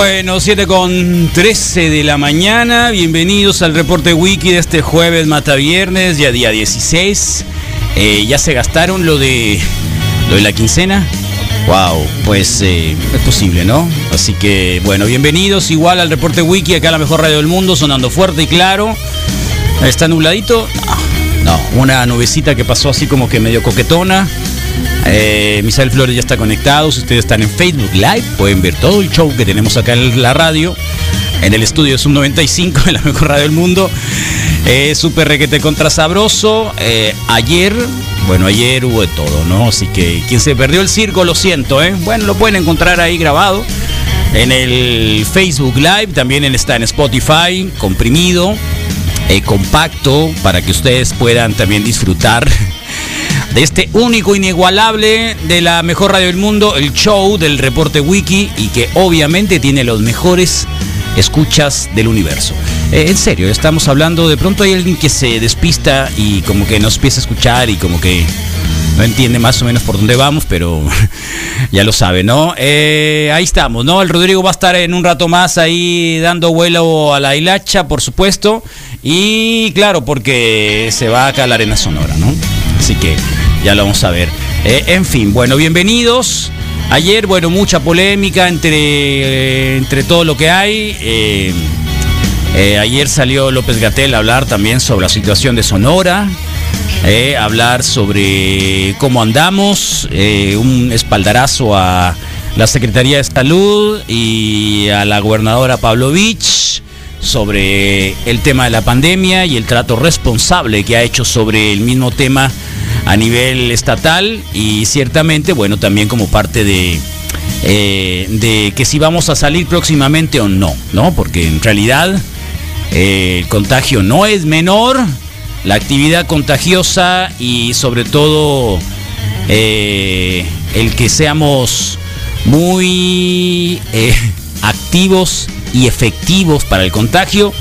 Bueno, 7 con 13 de la mañana. Bienvenidos al reporte wiki de este jueves mata viernes, ya día 16. Eh, ya se gastaron lo de lo de la quincena. Wow, pues eh, es posible, ¿no? Así que bueno, bienvenidos igual al reporte wiki acá la mejor radio del mundo, sonando fuerte y claro. Está nubladito. No, no, una nubecita que pasó así como que medio coquetona. Eh, Misael Flores ya está conectado. Si ustedes están en Facebook Live, pueden ver todo el show que tenemos acá en la radio. En el estudio Sub 95 de la mejor radio del mundo. Eh, Super requete contra sabroso. Eh, ayer, bueno, ayer hubo de todo, ¿no? Así que quien se perdió el circo, lo siento, ¿eh? Bueno, lo pueden encontrar ahí grabado. En el Facebook Live, también está en Spotify, comprimido, eh, compacto, para que ustedes puedan también disfrutar de este único, inigualable, de la mejor radio del mundo, el show del reporte wiki y que obviamente tiene los mejores escuchas del universo. Eh, en serio, estamos hablando, de pronto hay alguien que se despista y como que nos empieza a escuchar y como que no entiende más o menos por dónde vamos, pero ya lo sabe, ¿no? Eh, ahí estamos, ¿no? El Rodrigo va a estar en un rato más ahí dando vuelo a la hilacha, por supuesto. Y claro, porque se va acá a la arena sonora, ¿no? Así que ya lo vamos a ver. Eh, en fin, bueno, bienvenidos. Ayer, bueno, mucha polémica entre, entre todo lo que hay. Eh, eh, ayer salió López Gatel a hablar también sobre la situación de Sonora, hablar sobre cómo andamos, un espaldarazo a la Secretaría de Salud y a la gobernadora Pavlovich sobre el tema de la pandemia y el trato responsable que ha hecho sobre el mismo tema a nivel estatal y ciertamente, bueno, también como parte de, eh, de que si vamos a salir próximamente o no, ¿no? Porque en realidad eh, el contagio no es menor, la actividad contagiosa y sobre todo eh, el que seamos muy activos y efectivos para el contagio.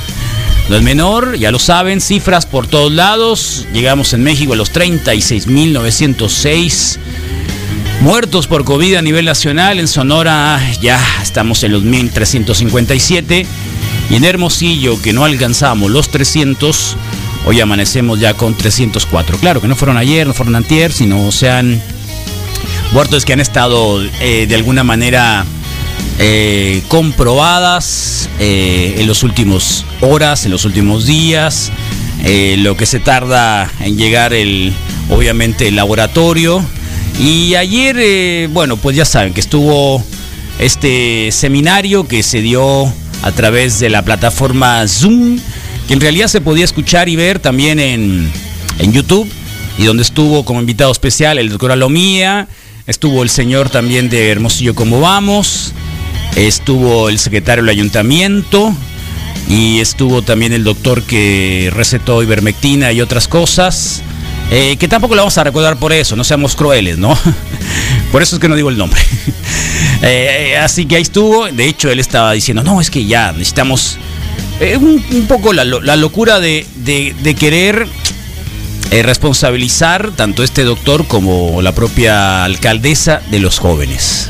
No es menor, ya lo saben, cifras por todos lados. Llegamos en México a los 36.906 muertos por COVID a nivel nacional. En Sonora ya estamos en los 1.357. Y en Hermosillo, que no alcanzamos los 300, hoy amanecemos ya con 304. Claro que no fueron ayer, no fueron antier, sino sean muertos que han estado eh, de alguna manera eh, comprobadas eh, en los últimos horas, en los últimos días, eh, lo que se tarda en llegar el, obviamente, el laboratorio. Y ayer, eh, bueno, pues ya saben que estuvo este seminario que se dio a través de la plataforma Zoom, que en realidad se podía escuchar y ver también en, en YouTube, y donde estuvo como invitado especial el doctor Alomía, estuvo el señor también de Hermosillo Como Vamos, estuvo el secretario del ayuntamiento y estuvo también el doctor que recetó ivermectina y otras cosas. eh, que tampoco le vamos a recordar por eso, no seamos crueles, ¿no? por eso es que no digo el nombre. Eh, así que ahí estuvo. De hecho, él estaba diciendo, no, es que ya necesitamos eh, un, poco la, lo- la locura de querer eh, responsabilizar tanto este doctor como la propia alcaldesa de los jóvenes.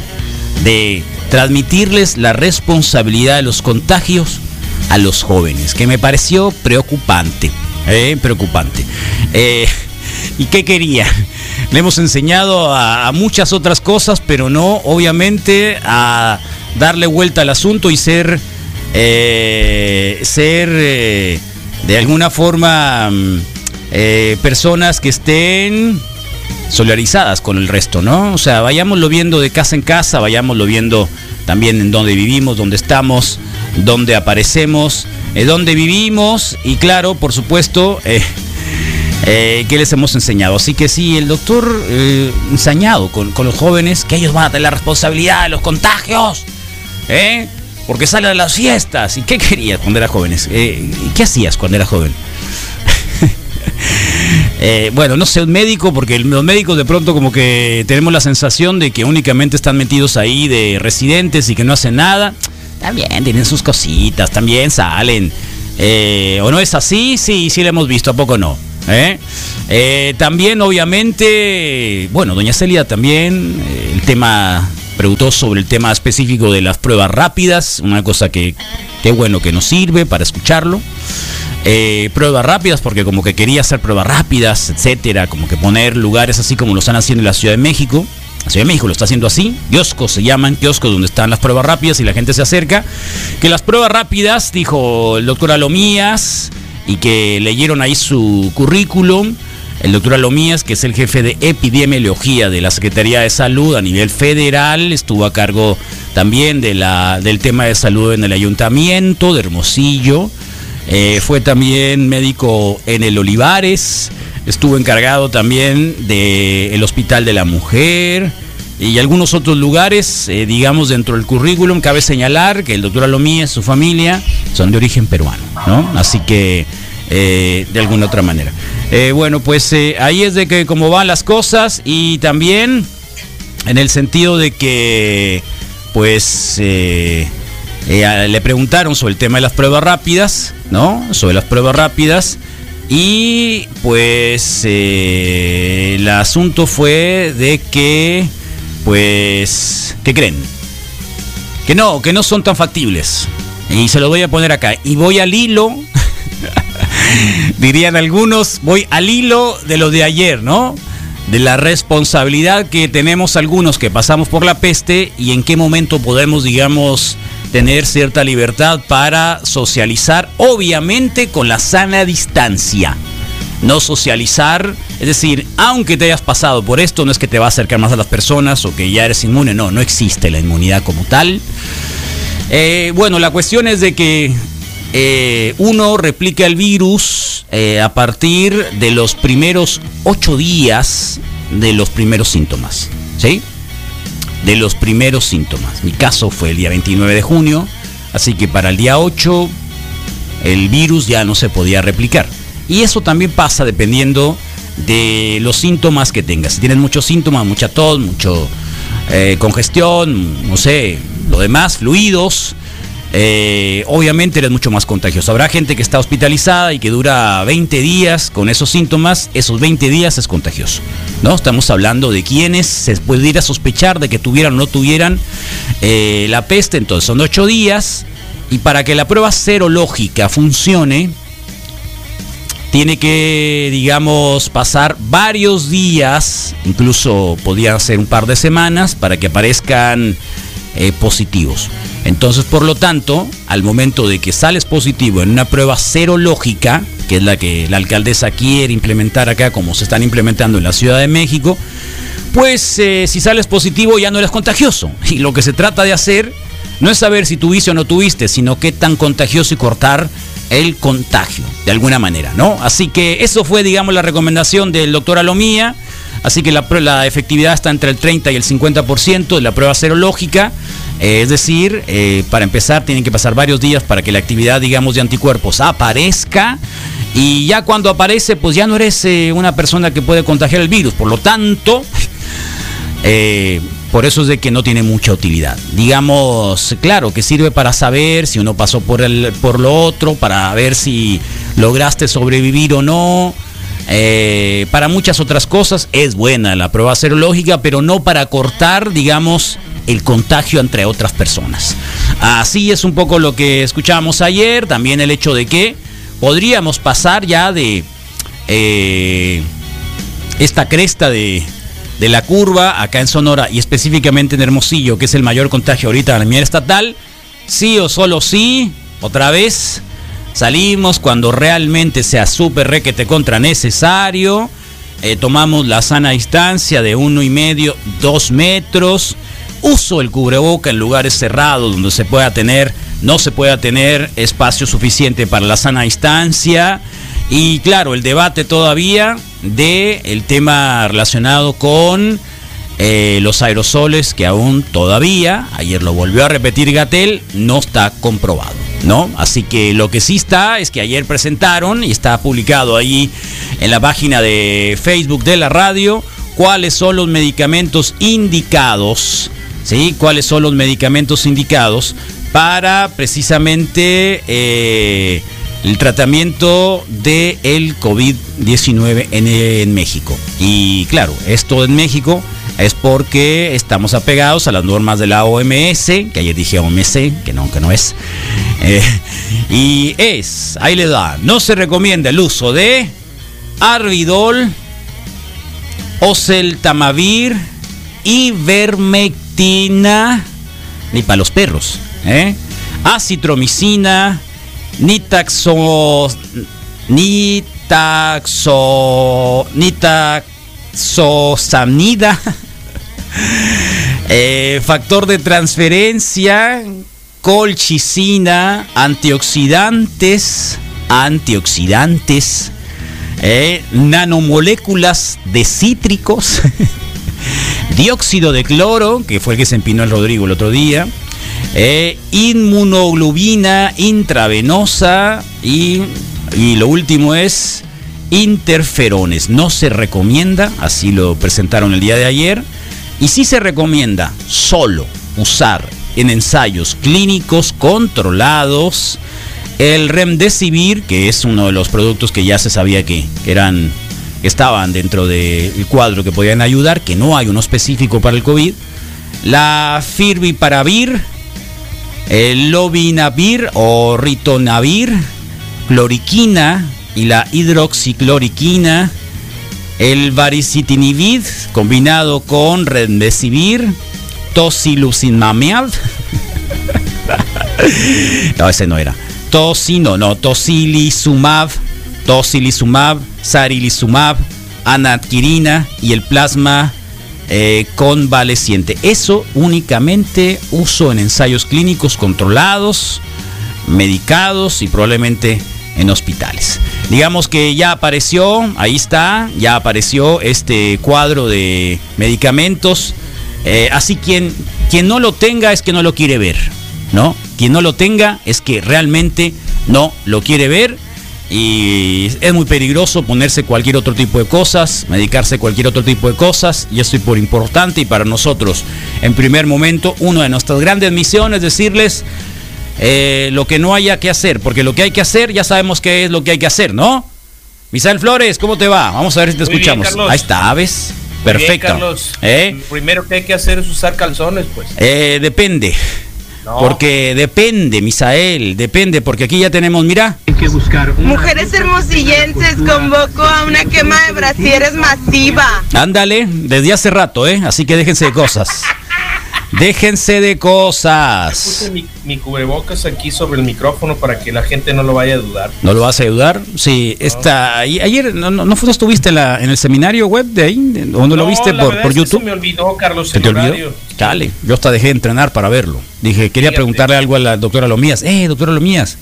De transmitirles la responsabilidad de los contagios a los jóvenes, que me pareció preocupante. eh, preocupante. Eh, ¿Y qué quería? Le hemos enseñado a, muchas otras cosas, pero no, obviamente, a darle vuelta al asunto y ser, eh, ser eh, de alguna forma mm, eh, personas que estén solidarizadas con el resto, ¿no? O sea, vayámoslo viendo de casa en casa, vayámoslo viendo también en dónde vivimos, dónde estamos, dónde aparecemos, eh, dónde vivimos y claro, por supuesto, eh, eh, qué les hemos enseñado. Así que sí, el doctor eh, ensañado con, los jóvenes que ellos van a tener la responsabilidad de los contagios, ¿eh? Porque salen a las fiestas. ¿Y qué querías cuando eras jóvenes? ¿Qué hacías cuando eras joven? Eh, bueno, no sé, un médico, porque los médicos de pronto como que tenemos la sensación de que únicamente están metidos ahí de residentes y que no hacen nada. También tienen sus cositas, también salen. Eh, ¿O no es así? Sí, sí lo hemos visto, ¿a poco no? ¿Eh? También, obviamente, bueno, doña Celia también, el tema, preguntó sobre el tema específico de las pruebas rápidas, una cosa que, qué bueno que nos sirve para escucharlo. Eh, pruebas rápidas, porque como que quería hacer pruebas rápidas, etcétera, como que poner lugares así como lo están haciendo en la Ciudad de México. La Ciudad de México lo está haciendo así, kioscos se llaman, kioscos donde están las pruebas rápidas y la gente se acerca. Que las pruebas rápidas, dijo el doctor Alomías, y que leyeron ahí su currículum. El doctor Alomías, que es el jefe de epidemiología de la Secretaría de Salud a nivel federal, estuvo a cargo también de la, del tema de salud en el ayuntamiento de Hermosillo. Eh, fue también médico en el Olivares, estuvo encargado también del Hospital de la Mujer y algunos otros lugares, eh, digamos, dentro del currículum. Cabe señalar que el doctor Alomía y su familia son de origen peruano, ¿no? Así que, eh, de alguna otra manera. Bueno, pues ahí es de que cómo van las cosas y también en el sentido de que, pues, eh, le preguntaron sobre el tema de las pruebas rápidas, ¿no? Sobre las pruebas rápidas. Y pues eh, el asunto fue de que, pues, ¿qué creen? Que no, que no son tan factibles. Y se lo voy a poner acá. Y voy al hilo, dirían algunos, voy al hilo de lo de ayer, ¿no? De la responsabilidad que tenemos algunos que pasamos por la peste y en qué momento podemos, digamos, tener cierta libertad para socializar, obviamente con la sana distancia. No socializar, es decir, aunque te hayas pasado por esto, no es que te va a acercar más a las personas o que ya eres inmune, no, no existe la inmunidad como tal. Eh, bueno, la cuestión es de que eh, uno replica el virus eh, a partir de los primeros ocho días de los primeros síntomas. ¿Sí? De los primeros síntomas. Mi caso fue el día 29 de junio, así que para el día 8 el virus ya no se podía replicar. Y eso también pasa dependiendo de los síntomas que tengas. Si tienes muchos síntomas, mucha tos, mucho eh, congestión, no sé, lo demás, fluidos, eh, obviamente eres mucho más contagioso. Habrá gente que está hospitalizada y que dura 20 días con esos síntomas, esos 20 días es contagioso. ¿no? Estamos hablando de quienes se pudiera sospechar de que tuvieran o no tuvieran eh, la peste, entonces son 8 días. Y para que la prueba serológica funcione, tiene que, digamos, pasar varios días, incluso podrían ser un par de semanas, para que aparezcan eh, positivos. Entonces, por lo tanto, al momento de que sales positivo en una prueba serológica, que es la que la alcaldesa quiere implementar acá, como se están implementando en la Ciudad de México, pues eh, si sales positivo ya no eres contagioso. Y lo que se trata de hacer no es saber si tuviste o no tuviste, sino qué tan contagioso y cortar el contagio, de alguna manera, ¿no? Así que eso fue, digamos, la recomendación del doctor Alomía. Así que la, la efectividad está entre el 30 y el 50% de la prueba serológica. Eh, es decir, eh, para empezar, tienen que pasar varios días para que la actividad, digamos, de anticuerpos aparezca. Y ya cuando aparece, pues ya no eres eh, una persona que puede contagiar el virus. Por lo tanto, por eso es de que no tiene mucha utilidad. Digamos, claro, que sirve para saber si uno pasó por, el, por lo otro, para ver si lograste sobrevivir o no. Eh, para muchas otras cosas es buena la prueba serológica, pero no para cortar, digamos, el contagio entre otras personas. Así es un poco lo que escuchábamos ayer, también el hecho de que podríamos pasar ya de eh, esta cresta de, de la curva acá en Sonora y específicamente en Hermosillo, que es el mayor contagio ahorita a nivel estatal, sí o solo sí, otra vez, salimos cuando realmente sea súper requete contra necesario eh, tomamos la sana distancia de uno y medio, dos metros. Uso el cubreboca en lugares cerrados donde se pueda tener, no se pueda tener espacio suficiente para la sana distancia. Y claro, el debate todavía de tema relacionado con eh, los aerosoles que aún todavía, ayer lo volvió a repetir Gatel, no está comprobado, ¿no? Así que lo que sí está es que ayer presentaron y está publicado ahí en la página de Facebook de la radio cuáles son los medicamentos indicados, ¿sí? Cuáles son los medicamentos indicados para precisamente eh, el tratamiento del el COVID-19 en, en México. Y claro, esto en México es porque estamos apegados a las normas de la OMS, que ayer dije OMS, que no, que no es. Eh, y es, ahí le da, no se recomienda el uso de Arbidol, Oseltamavir, Ivermectina, ni para los perros, ¿eh? Acitromicina, Nitaxo, Nitaxo, Nitaxosamida. Eh, factor de transferencia, colchicina, antioxidantes, antioxidantes, eh, nanomoléculas de cítricos, dióxido de cloro, que fue el que se empinó el Rodrigo el otro día, eh, inmunoglobina intravenosa y, y lo último es interferones. No se recomienda, así lo presentaron el día de ayer. Y sí se recomienda solo usar en ensayos clínicos controlados el Remdesivir, que es uno de los productos que ya se sabía que eran estaban dentro del cuadro que podían ayudar, que no hay uno específico para el COVID. La Firviparavir, el Lobinavir o Ritonavir, cloriquina y la hidroxicloriquina, el varicitinibid combinado con remdesivir, tocilizumab. no, ese no era. Tosino, no, tocilizumab, tocilizumab, sarilizumab, anatirina y el plasma eh, convaleciente. Eso únicamente uso en ensayos clínicos controlados, medicados y probablemente en hospitales. Digamos que ya apareció, ahí está, ya apareció este cuadro de medicamentos. Eh, así quien, quien no lo tenga es que no lo quiere ver, ¿no? Quien no lo tenga es que realmente no lo quiere ver y es muy peligroso ponerse cualquier otro tipo de cosas, medicarse cualquier otro tipo de cosas, y esto es por importante y para nosotros, en primer momento, una de nuestras grandes misiones es decirles eh, lo que no haya que hacer, porque lo que hay que hacer ya sabemos qué es lo que hay que hacer, ¿no? Misael Flores, ¿cómo te va? Vamos a ver si te Muy escuchamos. Ahí está, ¿ves? Muy bien, Perfecto. Carlos. ¿Eh? Lo primero que hay que hacer es usar calzones, pues. Eh, depende. No. Porque depende, Misael, depende, porque aquí ya tenemos, mira, Mujeres hermosillenses convoco a una quema de brasieres masiva. ándale, desde hace rato, ¿eh? Así que déjense de cosas. Déjense de Puse cosas. mi, mi cubrebocas aquí sobre el micrófono para que la gente no lo vaya a dudar. ¿No lo vas a ayudar? Sí, está. y Ayer, ¿no, no, no no estuviste en, la- en el seminario web de ahí? ¿O no lo viste la por, por es que YouTube? Se me olvidó, Carlos, ¿Se el te olvidó? Dale, yo hasta dejé de entrenar para verlo. Dije, quería Fíjate. preguntarle algo a la doctora Lomías. Eh, doctora Lomías,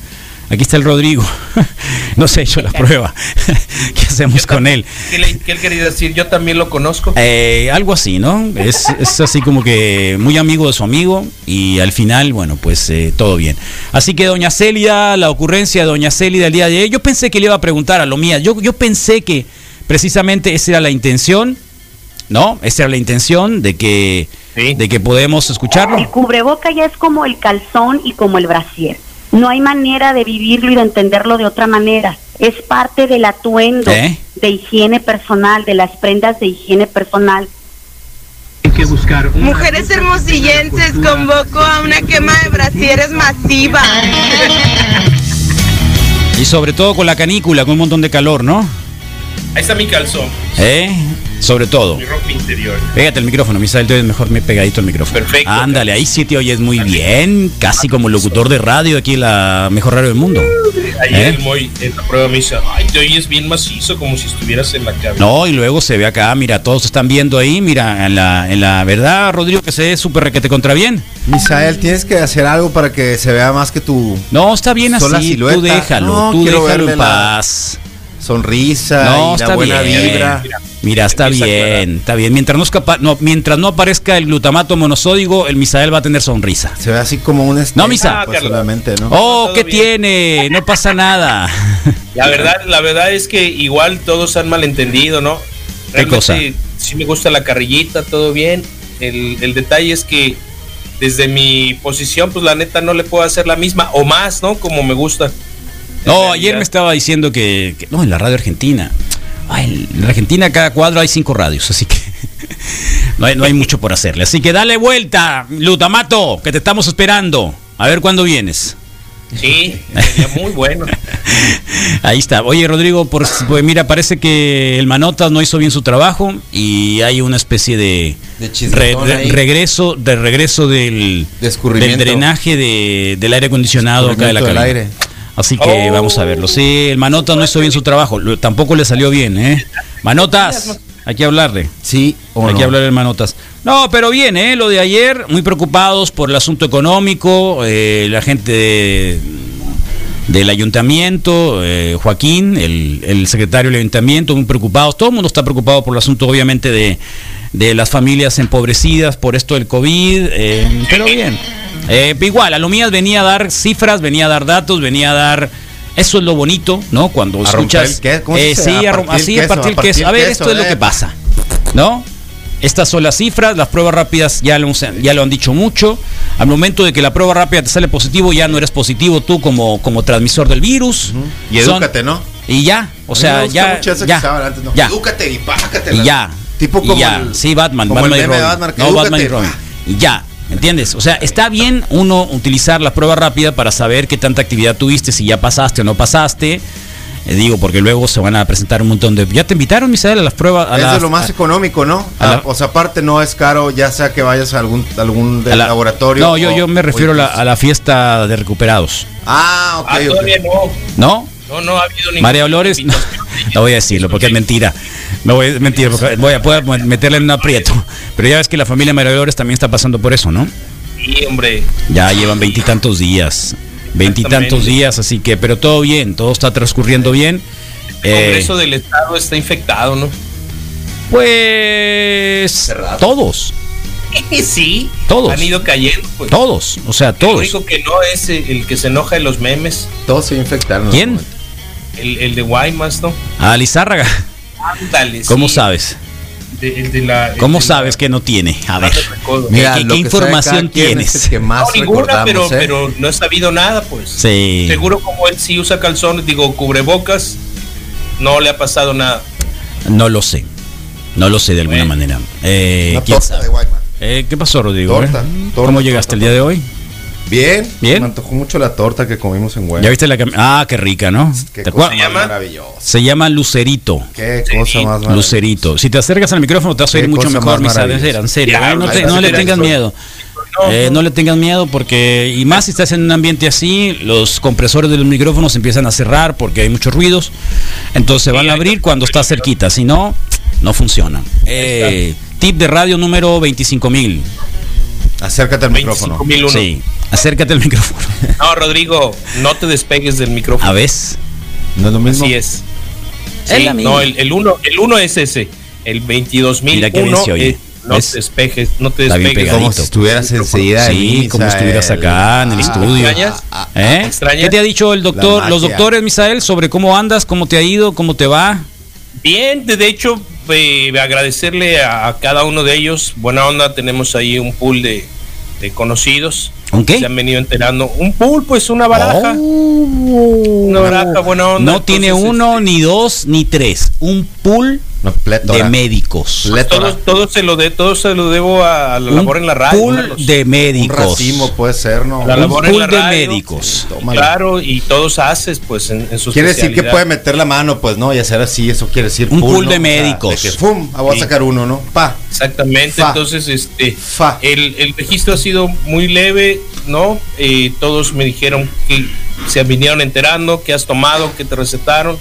aquí está el Rodrigo. no se ha hecho la prueba. ¿Qué hacemos Yo con él? ¿Qué, le- qué él quería decir? Yo también lo conozco. Eh, algo así, ¿no? Es, es así como que muy amigo de su amigo y al final, bueno, pues eh, todo bien. Así que doña Célida, la ocurrencia de doña Célida el día de hoy, yo pensé que le iba a preguntar a Lomías. Yo, yo pensé que precisamente esa era la intención, ¿no? Esa era la intención de que, Sí. de que podemos escucharlo. El cubreboca ya es como el calzón y como el brasier. No hay manera de vivirlo y de entenderlo de otra manera. Es parte del atuendo ¿Eh? de higiene personal, de las prendas de higiene personal. Mujeres hermosillenses convoco a una quema de brasieres masiva. Y sobre todo con la canícula, con un montón de calor, ¿no? Ahí está mi calzón. ¿Eh? Sobre todo. Mi ropa interior. Pégate el micrófono, Misael, te oyes mejor me pegadito el micrófono. Perfecto. Ándale, ahí sí te oyes muy bien, casi como locutor de radio aquí en la mejor radio del mundo. Ayer ¿Eh? el Moy en la prueba me dice, ay, te oyes bien macizo, como si estuvieras en la cabina. No, y luego se ve acá, mira, todos están viendo ahí, mira, en la, en la verdad, Rodrigo, que se ve súper requete contra bien. Misael, tienes que hacer algo para que se vea más que tu No, está bien Sola así, silueta. tú déjalo, No, tú quiero déjalo en la- paz. sonrisa No, y está la buena bien. vibra. Mira, está Empieza a aclarar. bien, está bien. Mientras no, escapa- no, mientras no aparezca el glutamato monosódico, el Misael va a tener sonrisa. Se ve así como un No, Misa. pues, Ah, solamente, ¿no? Oh, ¿qué bien. tiene? No pasa nada. La verdad, la verdad es que igual todos han malentendido, ¿no? ¿Qué cosa? sí me gusta la carrillita, todo bien. El, el detalle es que desde mi posición, pues la neta no le puedo hacer la misma o más, ¿no? Como me gusta. No, realidad. ayer me estaba diciendo que, que- No, en la radio argentina. Ay, en la Argentina cada cuadro hay cinco radios, así que no hay, no hay mucho por hacerle. Así que dale vuelta, Lutamato, que te estamos esperando. A ver cuándo vienes. Sí, sería muy bueno. Ahí está. Oye, Rodrigo, por, pues mira, parece que el Manotas no hizo bien su trabajo y hay una especie de, re- regreso, de regreso del, De del drenaje de- del aire acondicionado acá de la Escurrimiento del cabina. aire. Así que Oh. vamos a verlo. Sí, el Manotas no hizo bien su trabajo. Lo- tampoco le salió bien, ¿eh? Manotas, hay que hablarle. Sí o Hay no. que hablar de Manotas. No, pero bien, ¿eh? Lo de ayer, muy preocupados por el asunto económico, eh, la gente de- del ayuntamiento, eh, Joaquín, el, el secretario del ayuntamiento, muy preocupados. Todo el mundo está preocupado por el asunto, obviamente, de, de las familias empobrecidas por esto del COVID, eh, pero bien. Eh, igual, a lo mías venía a dar cifras, venía a dar datos, venía a dar... Eso es lo bonito, ¿no? Cuando A escuchas... el ¿cómo eh, sí, A partir el así, a queso, partir el a partir queso. A el ver, queso, esto es lo eh. que pasa. ¿No? Estas son las cifras, las pruebas rápidas ya lo, ya lo han dicho mucho. Al momento de que la prueba rápida te sale positivo, ya no eres positivo tú como, como transmisor del virus. Y Son- edúcate, ¿no? Y ya, o sea, ya. ya, antes, ¿no? ya. Edúcate y pácate. Y ya. Tipo Y como ya. el- sí, Batman, como el Batman y meme de Robin. Batman, que no. Batman y Robin. Y ya. ¿Entiendes? O sea, está bien uno utilizar la prueba rápida para saber qué tanta actividad tuviste, si ya pasaste o no pasaste. Eh, digo, porque luego se van a presentar un montón de. ¿Ya te invitaron, Misael, a las pruebas? A Es de lo más a- económico, ¿no? a la- Ah, o sea, aparte no es caro, ya sea que vayas a algún, algún de a la- laboratorio. No, yo, o- yo me refiero a la, a la fiesta de recuperados. Ah, ok, Ah, ok. todavía no. ¿No? No, no ha habido ninguna María Olores, no, no voy a decirlo porque es mentira. No voy a mentir voy a poder meterle en un aprieto. Pero ya ves que la familia María también está pasando por eso, ¿no? Sí, hombre. Ya llevan veintitantos días. Veintitantos días, así que, pero todo bien, todo está transcurriendo bien. El Eh, Congreso del Estado está infectado, ¿no? pues todos, sí. Todos. Han ido cayendo, pues. todos, o sea, todos. único que no es el el que se enoja de los memes, Todos se infectaron. ¿Quién? el, el de Guaymas, ¿no? Ah, Lizárraga. Ándale, ¿Cómo sí. sabes? De- el de la- el ¿Cómo de la- sabes que no tiene? A ver. Mira, ¿Qué- información tienes? es que más No, ninguna, pero, recordamos, ¿eh? pero no he sabido nada, pues. Sí. Seguro como él sí usa calzones, digo, cubrebocas, no le ha pasado nada. No lo sé. No lo sé de alguna Bueno. manera. Eh, ¿quién torta sabe? de. Eh, ¿Qué pasó, Rodrigo? Torta, Eh, torta, ¿Cómo llegaste torta, el día de hoy? Bien, Bien. Me antojó mucho la torta que comimos en Guaymas. ¿Ya viste la Ah, qué rica, ¿no? Qué ¿Te cosa llama? maravillosa. Se llama Lucerito. Qué cosa más maravillosa. Lucerito. Si te acercas al micrófono te vas a oír mucho mejor, ser, en serio. Ya, ¿eh? No, te- no le tengas miedo. No, Eh, no le tengas miedo porque, y más si estás en un ambiente así, los compresores de los micrófonos empiezan a cerrar porque hay muchos ruidos. Entonces se van a abrir cuando está cerquita. Si no, no funciona. Eh, tip de radio número 25000. Acércate al micrófono. 25.001. Sí, acércate al micrófono. No, Rodrigo, no te despegues del micrófono. A ver. No es lo mismo. Así es. Sí, no, el, el uno, el uno es ese. El 22.000 Mira qué bien se oye. es no ¿Ves? te despejes, no te Está bien despegues. pegadito. Como si estuvieras enseguida Sí, mí, como si estuvieras Misael. acá en el Ah, estudio. ¿Extrañas? ¿Eh? ¿Extrañas? ¿Qué te ha dicho el doctor, los doctores, Misael, sobre cómo andas, cómo te ha ido, cómo te va? Bien, de hecho, eh, agradecerle a, a cada uno de ellos. Buena onda, tenemos ahí un pool de, de conocidos. ¿Un qué? Se han venido enterando. Un pool, pues una baraja. Una baraja, buena onda. No tiene uno, este, ni dos, ni tres. Un pool No, de médicos. Plétora. todo, todo se lo de, todo se lo debo a la Un labor en la radio. pool Carlos. de Un médicos. racimo puede ser, ¿no? La Un labor en pool la de radio. médicos. Tómala. Claro, y todos haces, pues, en, en su Quiere decir que puede meter la mano, pues, ¿no? Y hacer así, eso quiere decir Un pool ¿no? de O sea, médicos. de que, ¡fum! Ah, voy a Sí. sacar uno, ¿no? Pa. Exactamente, Fa. entonces, este, Fa. el, el registro ha sido muy leve, ¿no? Eh, todos me dijeron que se vinieron enterando, que has tomado, que te recetaron,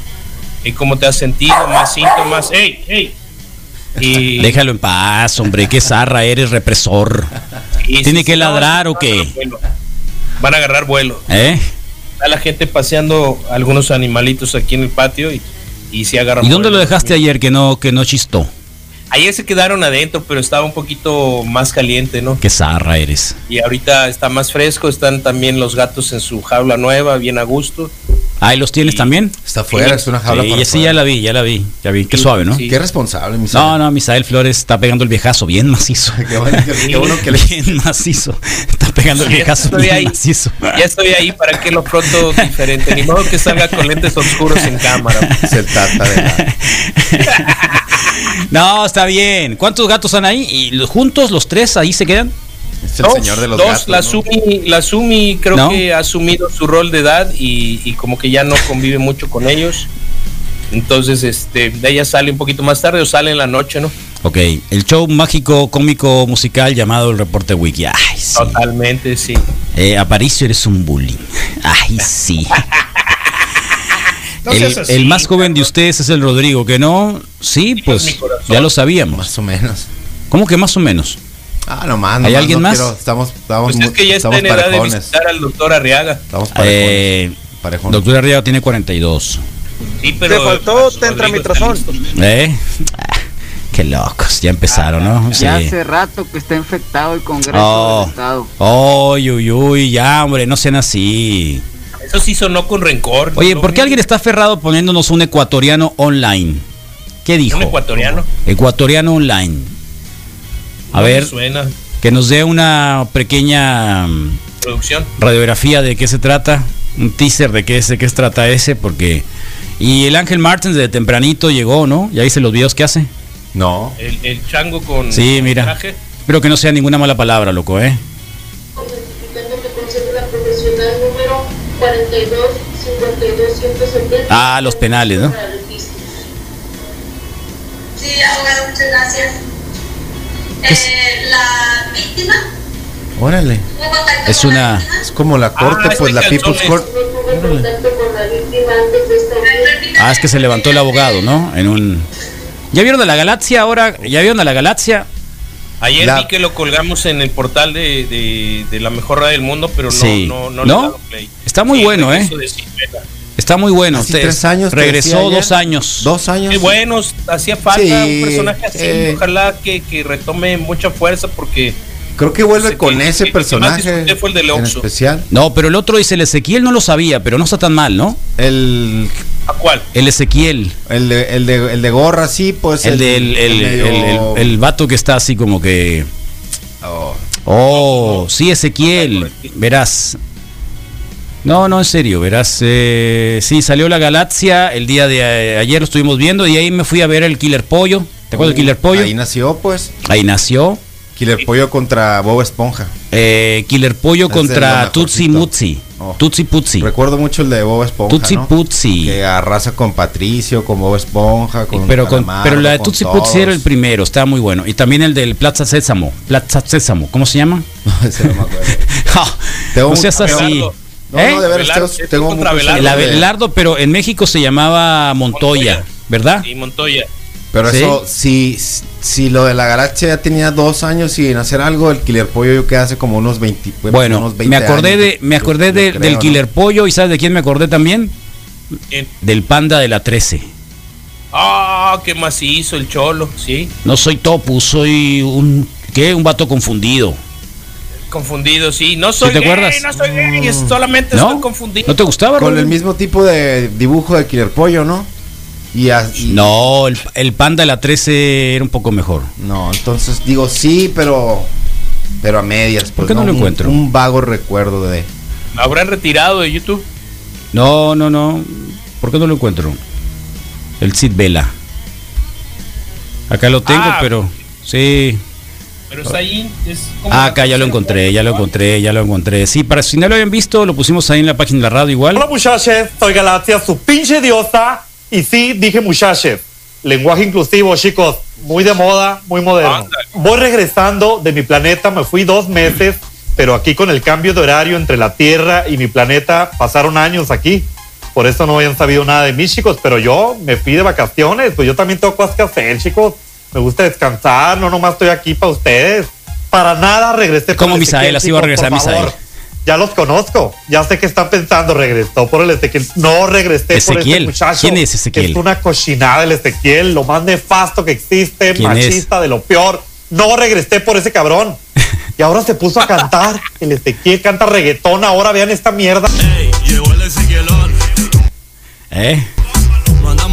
cómo te has sentido, más síntomas. ¡Ey, ey! Y, Déjalo en paz, hombre. Qué zarra eres, represor. y ¿Tiene que ladrar o qué? Van a agarrar vuelo. ¿Eh? Está la gente paseando algunos animalitos aquí en el patio y, y se agarran ¿Y dónde lo dejaste ayer que no, que no chistó? Ayer se quedaron adentro, pero estaba un poquito más caliente, ¿no? Qué zarra eres. Y ahorita está más fresco, están también los gatos en su jaula nueva, bien a gusto. Ahí los tienes tamén? Está afuera, es una jaula Sí, para sí, ya la vi, ya la vi. Ya vi. Qué Sí, suave, ¿no? sí. Qué responsable, mi No, no, Misael Flores está pegando el viejazo bien macizo. Qué bueno que, qué bueno que le Bien macizo. Ya viejazo estoy ahí. macizo. Ya estoy ahí para que lo pronto diferente. Ni modo que salga con lentes oscuros en cámara. se trata de la- No, está bien. ¿Cuántos gatos están ahí? ¿Y juntos los tres ahí se quedan? Es el Dos, señor de los dos, gatos. la, ¿no? Sumi, la Sumi creo ¿No? que ha asumido su rol de edad y, y como que ya no convive mucho con ellos. Entonces, este, de ella sale un poquito más tarde o sale en la noche, ¿no? Ok, el show mágico cómico musical llamado El Reporte Wiki. Ay, sí. Totalmente, sí. Eh, Aparicio, eres un bullying. Ay, sí. No el, así, el más joven de ustedes es el Rodrigo, que no. Sí, pues ya lo sabíamos. Más o menos. ¿Cómo que más o menos? Ah, nomás. ¿Hay nomás, alguien no más? quiero- estamos, estamos, Pues es que ya está estamos en edad de parejones. visitar al doctor Arriaga. Estamos parejones. Eh, parejones. doctor Arriaga tiene 42. Sí, pero Te faltó listo. ¿Eh? Qué locos, ya empezaron, ¿no? Sí. Ya hace rato que está infectado el Congreso Oh. del Estado. Uy, uy, uy, ya, hombre, no sean así. Eso sí sonó con rencor. Oye. ¿por qué alguien está aferrado poniéndonos un ecuatoriano online? ¿Qué dijo? Un ecuatoriano. Ecuatoriano online. A No ver, Suena. que nos dé una pequeña mm, Producción. radiografía de qué se trata, un teaser de qué, es, de qué se trata ese, porque... Y el Ángel Martins de tempranito llegó, ¿no? Ya hice los videos que hace. No. El, el chango con Sí, mira. traje. Espero que no sea ninguna mala palabra, loco, ¿eh? profesional número 42 52 170. Ah, los penales, ¿no? Sí, abogado, muchas gracias. Eh, la víctima. Órale. ¿Tuvo contacto Es una-? Es como la corte, Ah, pues la People's es- Court. Ah, es que se levantó el abogado, ¿no? En un... ¿Ya vieron a la galaxia ahora? ¿Ya vieron a la galaxia? Ayer La- vi que lo colgamos en el portal de, de, de la mejor radio del mundo, pero no, Sí. no, no, ¿No? le he dado play. Está muy Sí, bueno, ¿eh? Está muy bueno. Hace tres años Regresó dos años. Dos años. Qué buenos, hacía falta Sí, un personaje así. eh. Ojalá que, que retome mucha fuerza porque Creo que vuelve con ese personaje. fue el del Oxxo. especial. No, pero el otro dice el Ezequiel no lo sabía, pero no está tan mal, ¿no? El, ¿a cuál? El Ezequiel. el, de, el, de, el de gorra, sí, pues. El del el, medio- el- el- el vato que está así como que. Oh, Oh, sí, Ezequiel. Verás. No, no, en serio, verás. eh, sí, salió la galaxia el día de eh, ayer, lo estuvimos viendo y ahí me fui a ver el Killer Pollo. ¿Te acuerdas del Killer Pollo? Ahí nació, pues. Ahí nació. Killer Pollo contra Bob Esponja. Eh, Killer Pollo Es contra. Tutsi Mutsi. Oh. Tutsi Putsi. Recuerdo mucho el de Bob Esponja. Tutsi ¿no? Putsi. Que arrasa con Patricio, con Bob Esponja, con Pero, con, Calamardo, pero la de Tutsi. Putsi era el primero, estaba muy bueno. Y también el del Plaza Sésamo. Plaza Sésamo, ¿cómo se llama? No, ese no me acuerdo. no Tengo mucho- seas así. No, ¿Eh? no, de veras, Abelardo, tengo, tengo. El Abelardo, pero en México se llamaba Montoya, Montoya. ¿verdad? Y Montoya. Pero ¿Sí? eso, si, si lo de la galaxia ya tenía dos años sin hacer algo, el Killer Pollo yo que hace como unos 20 Bueno, unos 20 me acordé años, de me acordé yo de- creo, del ¿no? Killer Pollo y ¿sabes de quién me acordé también? ¿Quién? Del Panda de la 13. Ah, qué macizo el cholo, sí. No soy topu, soy un ¿qué? Un vato confundido. Confundido, sí. No soy te gay, acuerdas? no soy gay, solamente ¿No? estoy confundido. ¿No te gustaba? Con el mismo tipo de dibujo de Killer Pollo, ¿no? Y, as- y- No, el, el Panda de la 13 era un poco mejor. No, entonces digo sí, pero pero a medias. Pues, qué no lo Un- encuentro? Un, vago recuerdo de. ¿Lo habrán retirado de YouTube? No, no, no. ¿Por qué no lo encuentro? El Sid Vela. Acá lo tengo, Ah. pero sí. Pero está ahí. Es como Ah, acá ya lo encontré, ya lo encontré, ya lo encontré. Sí, para si no lo habían visto, lo pusimos ahí en la página de la radio igual. Hola muchachos, soy Galaxia, su pinche diosa. Y sí, dije muchachos. Lenguaje inclusivo, chicos. Muy de moda, muy moderno. Voy regresando de mi planeta, me fui dos meses, pero aquí con el cambio de horario entre la Tierra y mi planeta pasaron años aquí. Por eso no habían sabido nada de mí, chicos. Pero yo me fui de vacaciones, pues yo también tengo cosas que hacer, chicos. Me gusta descansar, no nomás estoy aquí para ustedes. Para nada regresé. Como el Misael, así va a regresar. Misael. Ya los conozco. Ya sé que están pensando, regresó por el Ezequiel. No regresé por este muchacho. ¿Quién es Ezequiel? Es una cochinada el Ezequiel, lo más nefasto que existe, machista de lo peor. No regresé por ese cabrón. Y ahora se puso a cantar. El Ezequiel canta reggaetón. Ahora vean esta mierda. Llegó el Ezequielón, ¿Eh?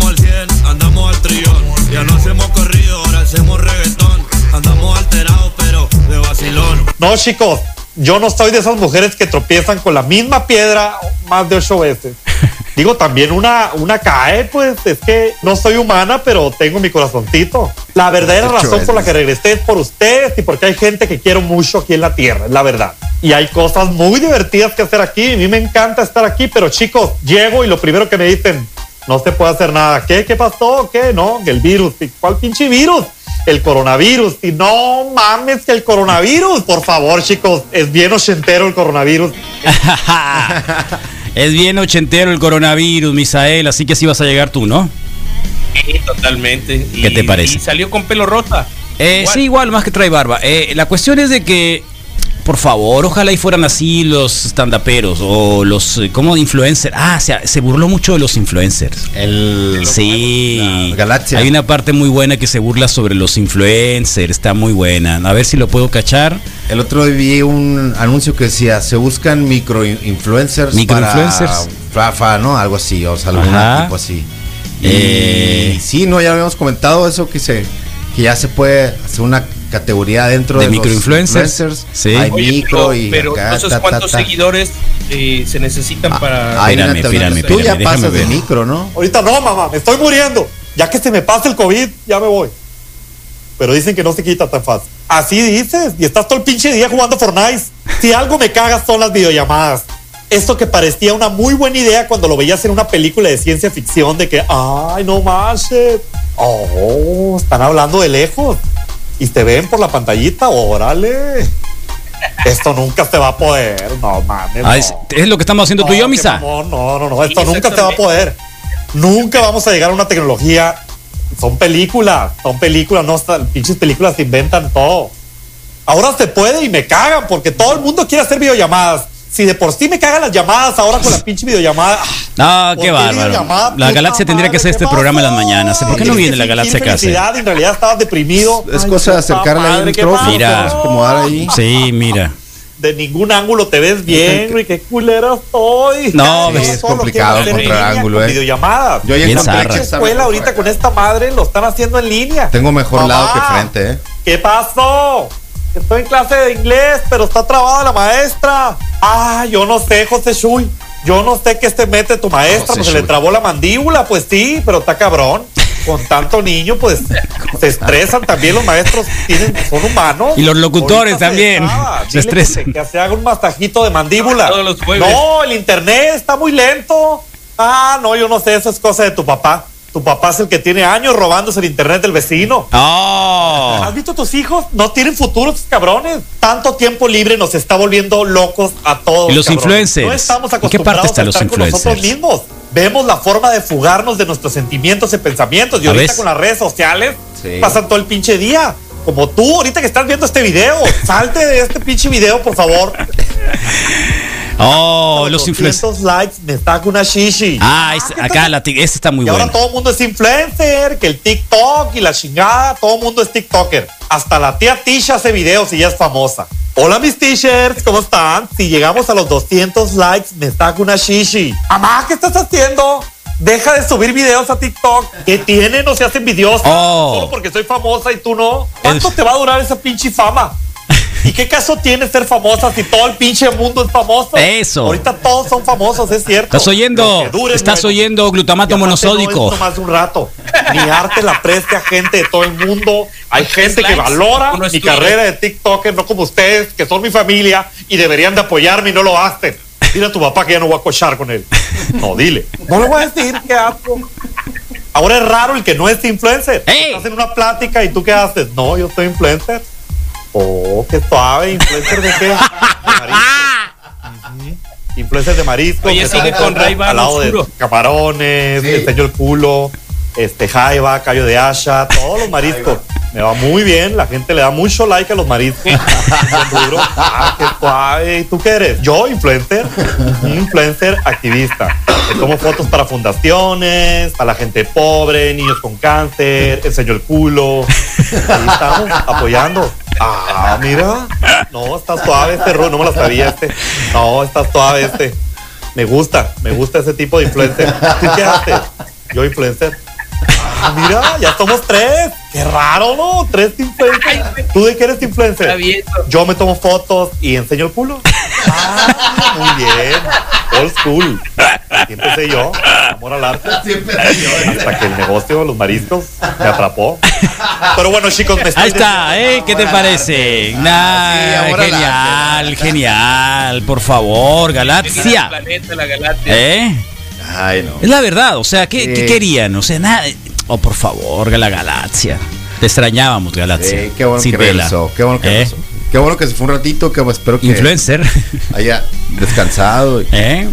al 100, andamos al trillón. Ya no hacemos corrido, ahora hacemos reggaetón. Andamos alterados, pero de vacilón. No, chicos, yo no soy de esas mujeres que tropiezan con la misma piedra más de ocho veces. Digo, también una, una cae, pues es que no soy humana, pero tengo mi corazoncito. La verdadera razón por la que regresé es por ustedes y porque hay gente que quiero mucho aquí en la tierra, es la verdad. Y hay cosas muy divertidas que hacer aquí. A mí me encanta estar aquí, pero chicos, llego y lo primero que me dicen, no se puede hacer nada. ¿Qué? ¿Qué pasó? ¿Qué? No, el virus. ¿Y ¿Cuál pinche virus? El coronavirus. Y no mames que el coronavirus. Por favor, chicos, es bien ochentero el coronavirus. es bien ochentero el coronavirus, Misael, así que así vas a llegar tú, ¿no? Sí, totalmente. Y- ¿Qué te parece? Y salió con pelo rosa. Eh, Igual. sí, igual, más que trae barba. Eh, la cuestión es de que, por favor, ojalá y fueran así los standuperos o los, eh, como influencers. Ah, se, se burló mucho de los influencers. El. Sí, La Galaxia. Hay una parte muy buena que se burla sobre los influencers, está muy buena. A ver si lo puedo cachar. El otro día vi un anuncio que decía, se buscan micro-influencers. Microinfluencers. Para Fafa, ¿no? Algo así, o sea, algún tipo así. Y Eh. sí, no, ya habíamos comentado eso, que se que ya se puede hacer una categoría dentro De de, microinfluencers. influencers. Sí. Hay Oye, micro pero, y pero acá, entonces, ta, ta, ¿cuántos ta. seguidores eh, se necesitan Ah, para...? espérame, Tú ya pasas de ver. micro, ¿no? Ahorita no, mamá, me estoy muriendo. Ya que se me pasa el COVID, ya me voy. Pero dicen que no se quita tan fácil. Así dices, y estás todo el pinche día jugando Fortnite. Si algo me cagas son las videollamadas. Esto que parecía una muy buena idea cuando lo veías en una película de ciencia ficción de que, ay, no manches. Oh, están hablando de lejos. Y te ven por la pantallita, órale. Esto nunca se va a poder, no mames. Ah, no. es, lo que estamos haciendo tú y yo, No, Misa. mamón, No, no, no, esto Sí, nunca se va a poder. Nunca vamos a llegar a una tecnología. Son películas, son películas, no, pinches películas se inventan todo. Ahora se puede y me cagan porque todo el mundo quiere hacer videollamadas. Si de por sí me cagan las llamadas, ahora con la pinche videollamada. Ah, ¿por qué bárbaro. videollamada? La galaxia tendría que hacer madre, este ¿qué programa en las mañanas. ¿Por qué no viene la galaxia a casa? felicidad y en realidad estabas deprimido. Es Ay, cosa de acercarle ahí el madre, ¿qué micrófono? Mira. acomodar ahí. Sí, mira. de ningún ángulo te ves bien, güey, qué culera estoy. No, es complicado en encontrar ángulo, eh. Videollamadas. Yo ya que la escuela ahorita con esta madre lo están haciendo en línea. Tengo mejor Mamá, lado que frente, ¿eh? ¿Qué pasó? Estoy en clase de inglés, pero está trabada la maestra. Ah, yo no sé, José Shui. Yo no sé qué se mete tu maestra, pues se le trabó la mandíbula, pues sí, pero está cabrón. Con tanto niño, pues se estresan también los maestros, tienen, son humanos. Y los locutores Ahorita también, se estresan. Que, se- que se haga un masajito de mandíbula. Todos los jueves. No, el internet está muy lento. Ah, no, yo no sé, eso es cosa de tu papá. Tu papá es el que tiene años robándose el internet del vecino. ¡Oh! ¿Has visto tus hijos? No tienen futuro, estos cabrones. Tanto tiempo libre nos está volviendo locos a todos. ¿Y los cabrones. influencers? No estamos ¿En qué acostumbrados parte están a los estar con nosotros influencers? mismos. Vemos la forma de fugarnos de nuestros sentimientos y pensamientos. Y ¿A ahorita ves? con las redes sociales Sí. pasan todo el pinche día. Como tú, ahorita que estás viendo este video. Salte de este pinche video, por favor. ¡Oh! Los 200 influencers. likes me saco una shishi. Ah, es- acá la este está muy Y ahora bueno. todo el mundo es influencer, que el TikTok y la chingada, todo el mundo es TikToker. Hasta la tía Tisha hace videos y ya es famosa. Hola mis t-shirts, ¿cómo están? Si llegamos a los 200 likes, me saco una shishi. Mamá, ¿qué estás haciendo? Deja de subir videos a TikTok. ¿Qué tiene? No seas envidiosa. Oh. Solo porque soy famosa y tú no. ¿Cuánto Es- te va a durar esa pinche fama? ¿Y qué caso tiene ser famosa si todo el pinche mundo es famoso? Eso. Ahorita todos son famosos, es cierto. ¿Estás oyendo? ¿Estás oyendo glutamato monosódico? No nomás un rato. Mi arte la preste a gente de todo el mundo. Hay gente que valora mi carrera de TikToker, no como ustedes, que son mi familia y deberían de apoyarme y no lo hacen. Dile a tu papá que ya no voy a cochar con él. No, dile. No le voy a decir qué hago. Ahora es raro el que no es influencer. ¡Ey! Estás en una plática y tú qué haces. No, yo soy influencer. Oh, qué suave. ¿Influencer de qué? De marisco. Influencer de marisco. Oye, que sigue con Ray-Ban Al lado oscuro. de camarones, Sí. enseño el culo, este, jaiba, callo de asha, todos los mariscos. Me va muy bien, la gente le da mucho like a los mariscos. Rubro. Ah, qué suave. ¿Y tú qué eres? Yo, influencer. Un influencer activista. Tomo fotos para fundaciones, para la gente pobre, niños con cáncer, enseño el culo. Ahí estamos, apoyando. Ah, mira. No, está suave este no me lo sabía este. No, está suave este. Me gusta, me gusta ese tipo de influencer. ¿Tú qué haces? Yo influencer. Ah, mira, ya somos tres. Qué raro, ¿no? Tres influencers. ¿Tú de qué eres influencer? Está bien. Yo me tomo fotos y enseño el culo. Ah, muy bien. Old school. Así empecé yo. Amor al arte. Hasta que el negocio de los mariscos me atrapó. Pero bueno, chicos, me estoy Ahí está, ¿eh? ¿Qué te parece? Nah, sí, amor al genial, genial. Por favor, El Galaxia. planeta, la galaxia. ¿Eh? Ay, no. Es la verdad, o sea, ¿qué, Sí. qué querían? O sea, nada. Oh, por favor, la Galaxia. Te extrañábamos, Galaxia. Sí, qué bueno Sin que vela. regresó. Qué bueno que ¿Eh? regresó. Qué bueno que se fue un ratito, que espero que Influencer. haya descansado. y- ¿Eh?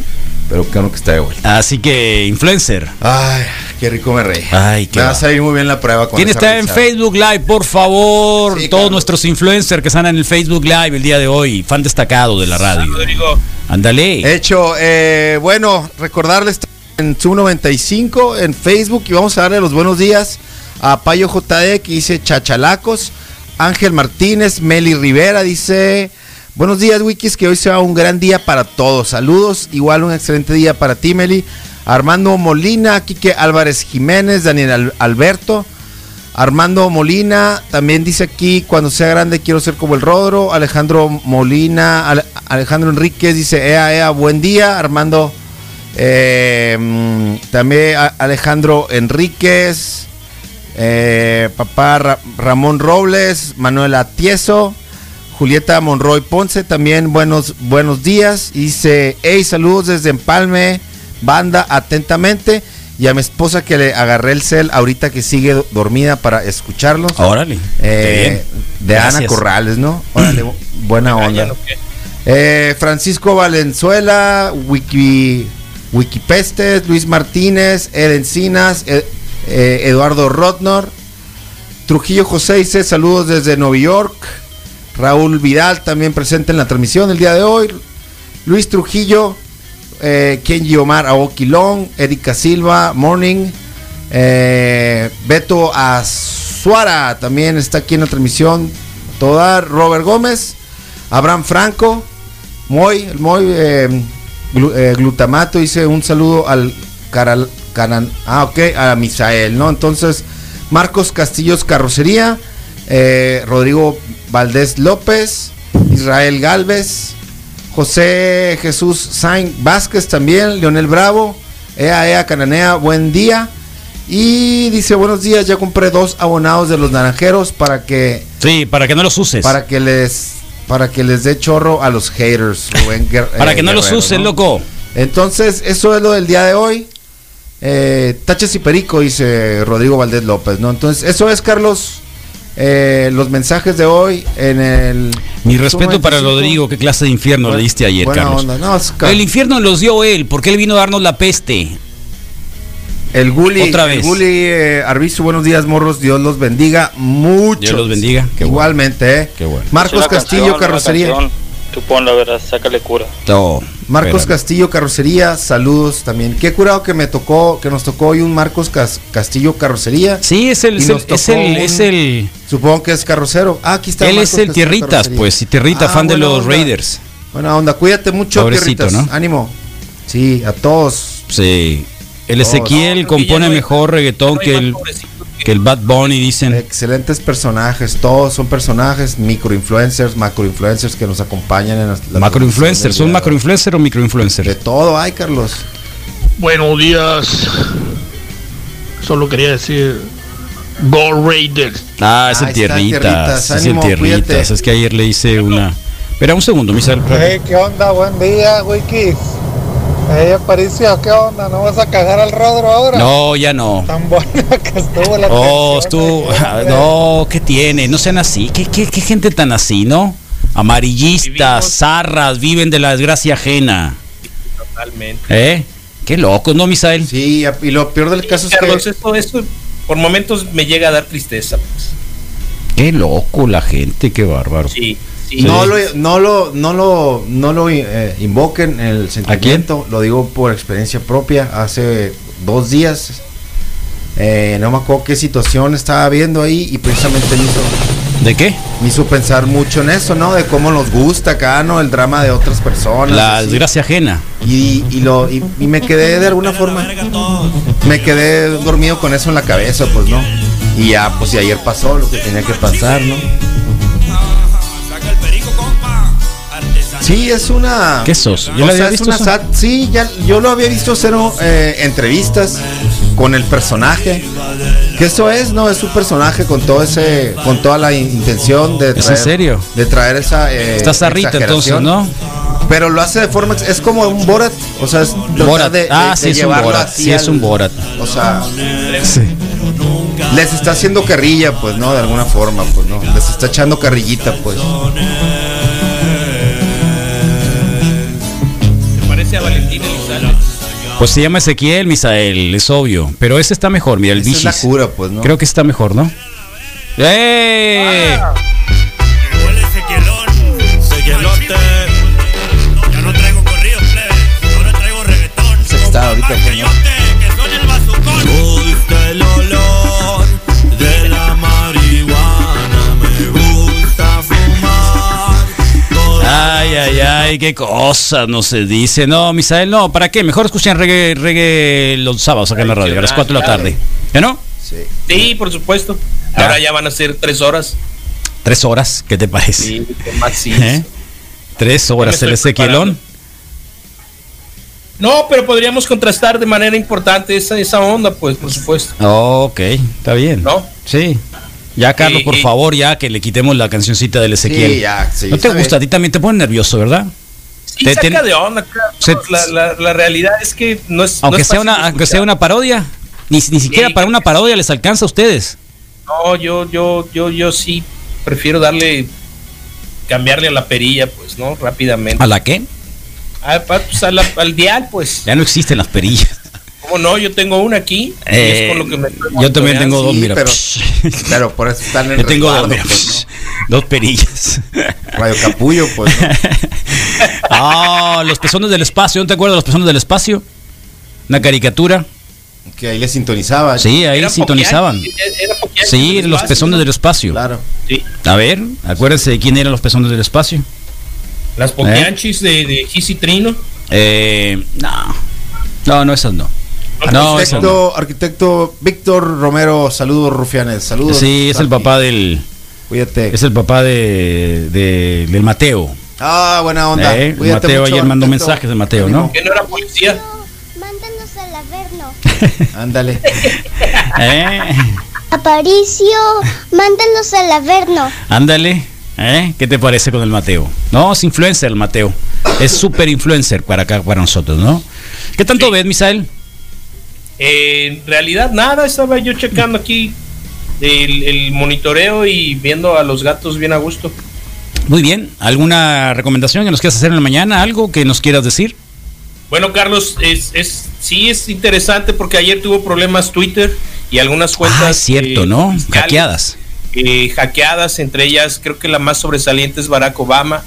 Pero qué bueno que está de vuelta. Así que, influencer. Ay, qué rico me reí. Ay, qué me va a salir muy bien la prueba con ¿Quién esa está en. Facebook Live? Por favor, Sí, todos nuestros influencers que están en el Facebook Live el día de hoy, fan destacado de la radio. Rodrigo, Ándale. Hecho, eh, bueno, recordarles en su 95 en Facebook y vamos a darle los buenos días a Payo JD que dice Chachalacos, Ángel Martínez, Meli Rivera dice Buenos días, Wikis, que hoy sea un gran día para todos. Saludos, igual un excelente día para ti, Meli. Armando Molina, Quique Álvarez Jiménez, Daniel Al- Alberto, Armando Molina, también dice aquí, cuando sea grande quiero ser como el Rodro. Alejandro Molina, Ale- Alejandro Enríquez dice, ea, ea, buen día. Armando, eh, también Alejandro Enríquez, eh, papá Ra- Ramón Robles, Manuel Atieso, Julieta Monroy Ponce, también buenos, buenos días. Dice, hey, saludos desde Empalme, banda, atentamente. Y a mi esposa que le agarré el cel ahorita que sigue do- dormida para escucharlos. Órale. Eh, de Ana. Corrales, ¿no? Órale, bu- buena onda. Eh, Francisco Valenzuela, Wiki, Wikipestes, Luis Martínez, Ed Encinas, Ed- eh, Eduardo Rotnor, Trujillo José dice saludos desde Nueva York, Raúl Vidal también presente en la transmisión el día de hoy, Luis Trujillo, eh, Kenji Omar Aoki Long, Erika Silva, Morning, eh, Beto Azuara también está aquí en la transmisión, toda Robert Gómez, Abraham Franco, Moy, el Moy eh, glu- eh, glutamato dice un saludo al Caral, Caran- ah ok, a Misael, ¿no? Entonces, Marcos Castillos Carrocería, eh, Rodrigo Valdés López, Israel Galvez, José Jesús Sain Vázquez también, Leonel Bravo, Ea Ea Cananea, buen día. Y dice, buenos días, ya compré dos abonados de los naranjeros para que Sí, para que no los uses. para que les para que les dé chorro a los haters. Rubén Guer- Para eh, que no los usen, ¿no? loco. Entonces, eso es lo del día de hoy. Eh, Tachas y Perico, dice Rodrigo Valdés López, ¿no? Entonces, eso es, Carlos. eh, los mensajes de hoy en el. Mi respeto para 95. Rodrigo, qué clase de infierno le diste ayer, Carlos. onda. No, El infierno los dio él, porque él vino a darnos la peste. El Guli, Otra el. Guli eh, Arbizu, buenos días, morros. Dios los bendiga mucho. Dios los bendiga. Qué bueno. Igualmente, ¿eh? Qué bueno. Marcos Castillo, Carrocería. Tú ponla, verás, sácale cura. Oh, Marcos espérame. Castillo Carrocería, saludos también. Qué curado que me tocó, que nos tocó hoy un Marcos Cas- Castillo Carrocería. Sí, es el, es el, es el, un- es el- Supongo que es carrocero. Ah, aquí está. él Marcos es el Castillo Tierritas, Carrocería. pues, y Tierrita, Ah, fan de los onda. Raiders. Buena onda, cuídate mucho, Pobrecito, Tierritas. ¿no? Ánimo. Sí, a todos. Sí. El Ezequiel no, compone no mejor reggaetón que el. que el Bad Bunny dicen. Excelentes personajes, todos son personajes, microinfluencers, macroinfluencers que nos acompañan en las, las Macroinfluencers, ¿son transmisiones del macroinfluencer o día. microinfluencer? De todo hay, Carlos. Buenos días. Solo quería decir Go Raiders. Ah, es Ah, el tiernitas. Tiernitas, Es el tiernitas. Es que ayer le hice una. Espera un segundo, Misael. Hey, ¿qué onda? Buen día, Wikis. Hey, Aparicio, ¿qué onda? ¿No vas a cagar al Rodro ahora? No, ya no. Tan buena que estuvo la Oh, estuvo. hombre. No, ¿qué tiene? No sean así. ¿Qué, qué, qué gente tan así, no? Amarillistas, zarras, viven de la desgracia ajena. Totalmente. ¿Eh? Qué loco, ¿no, Misael? Sí, y lo peor del caso es Carlos, que esto, esto por momentos me llega a dar tristeza. Pues. Qué loco la gente, qué bárbaro. Sí, sí. no lo no lo no lo no lo eh, invoquen el sentimiento, lo digo por experiencia propia. Hace dos días eh, no me acuerdo qué situación estaba viendo ahí y precisamente me hizo ¿De qué? me hizo pensar mucho en eso, ¿no? De cómo nos gusta acá, ¿no? El drama de otras personas. La así. desgracia ajena. Y, y lo y, y me quedé de alguna forma me quedé dormido con eso en la cabeza pues no y ya pues y ayer pasó lo que tenía que pasar no sí es una ¿Qué sos? ¿Yo lo había sea, es visto una eso? sat- sí ya yo lo había visto hacer eh, entrevistas con el personaje que eso es no es un personaje con todo ese con toda la in- intención de ¿Es en serio? de traer esa eh, Está zarrita entonces. ¿no? pero lo hace de forma es como un Borat o sea es Borat. de- de- ah, de sí, es un Borat. Sí, es un Borat. o sea Sí. les está haciendo carrilla pues no de alguna forma pues no les está echando carrillita pues ¿Te parece a Valentín Elizalde? Pues se llama Ezequiel, Misael, es obvio. Pero ese está mejor, mira, el Esa es la Bichis. cura pues no Creo que está mejor, ¿no? ¡Eh! Sequielote. Qué cosas no se dice. No, Misael, no, ¿para qué? Mejor escuchen reggae, reggae los sábados acá en la radio, a las 4 de la tarde. ¿Ya no? sí Sí, por supuesto. Ahora ya van a ser tres horas. Tres horas, ¿qué te parece? Sí, más sí. ¿Eh? Tres horas el Ezequielón. No, pero podríamos contrastar de manera importante esa, esa onda, pues, por supuesto. Ok, está bien. ¿No? Sí. Ya, Carlos, por favor, ya que le quitemos la cancioncita del Ezequiel. Sí, ya, sí, ¿No te gusta? A ti también te pone nervioso, ¿verdad? Sí, Te- saca te- de onda, claro. Se- la, la- la realidad es que no es. Aunque no es sea una, aunque sea una parodia, ni, ni siquiera Sí. para una parodia les alcanza a ustedes. No, yo, yo, yo, yo sí prefiero darle. Cambiarle a la perilla, pues, ¿no? Rápidamente. ¿A la qué? Ah, pa- pues, a la- al dial, pues. Ya no existen las perillas. ¿Cómo no? Yo tengo una aquí. y Eh, es con lo que me estoy yo también tengo dos, mira. pero, pero por eso están en Yo tengo dos, mira, pues, dos perillas. Radio Capullo pues ¿no? Ah, los pezones del espacio, ¿no te acuerdas de los pezones del espacio? Una caricatura. que ahí le sintonizaba Sí, ahí Era sintonizaban. Era Sí, los espacio, pezones ¿no? del espacio. claro Sí. A ver, acuérdense de quién eran los pezones del espacio. Las Poquianchis de, de Gis y Trino. Eh, no, no, no, esas no. No, no. arquitecto, arquitecto Víctor Romero saludos rufianes saludos Sí, es el papá del. cuídate Es el papá de, de- del Mateo. ah buena onda Eh, Cuídate Mateo mucho, ayer mandó mensajes de Mateo, ¿no? Que no era policía. Mándanos al Averno. ándale Eh, Aparicio, mándanos al Averno. ándale. ¿eh? ¿Qué te parece con el Mateo? No, es influencer el Mateo. Es súper influencer para acá, para nosotros, ¿no? ¿Qué tanto ves, Misael? En realidad, nada. Estaba yo checando aquí el, el monitoreo y viendo a los gatos bien a gusto. Muy bien. ¿Alguna recomendación que nos quieras hacer en la mañana? ¿Algo que nos quieras decir? Bueno, Carlos, es, es, sí es interesante porque ayer tuvo problemas Twitter y algunas cuentas. Ah, es cierto, eh, ¿no? Hackeadas. eh, hackeadas, entre ellas creo que la más sobresaliente es Barack Obama.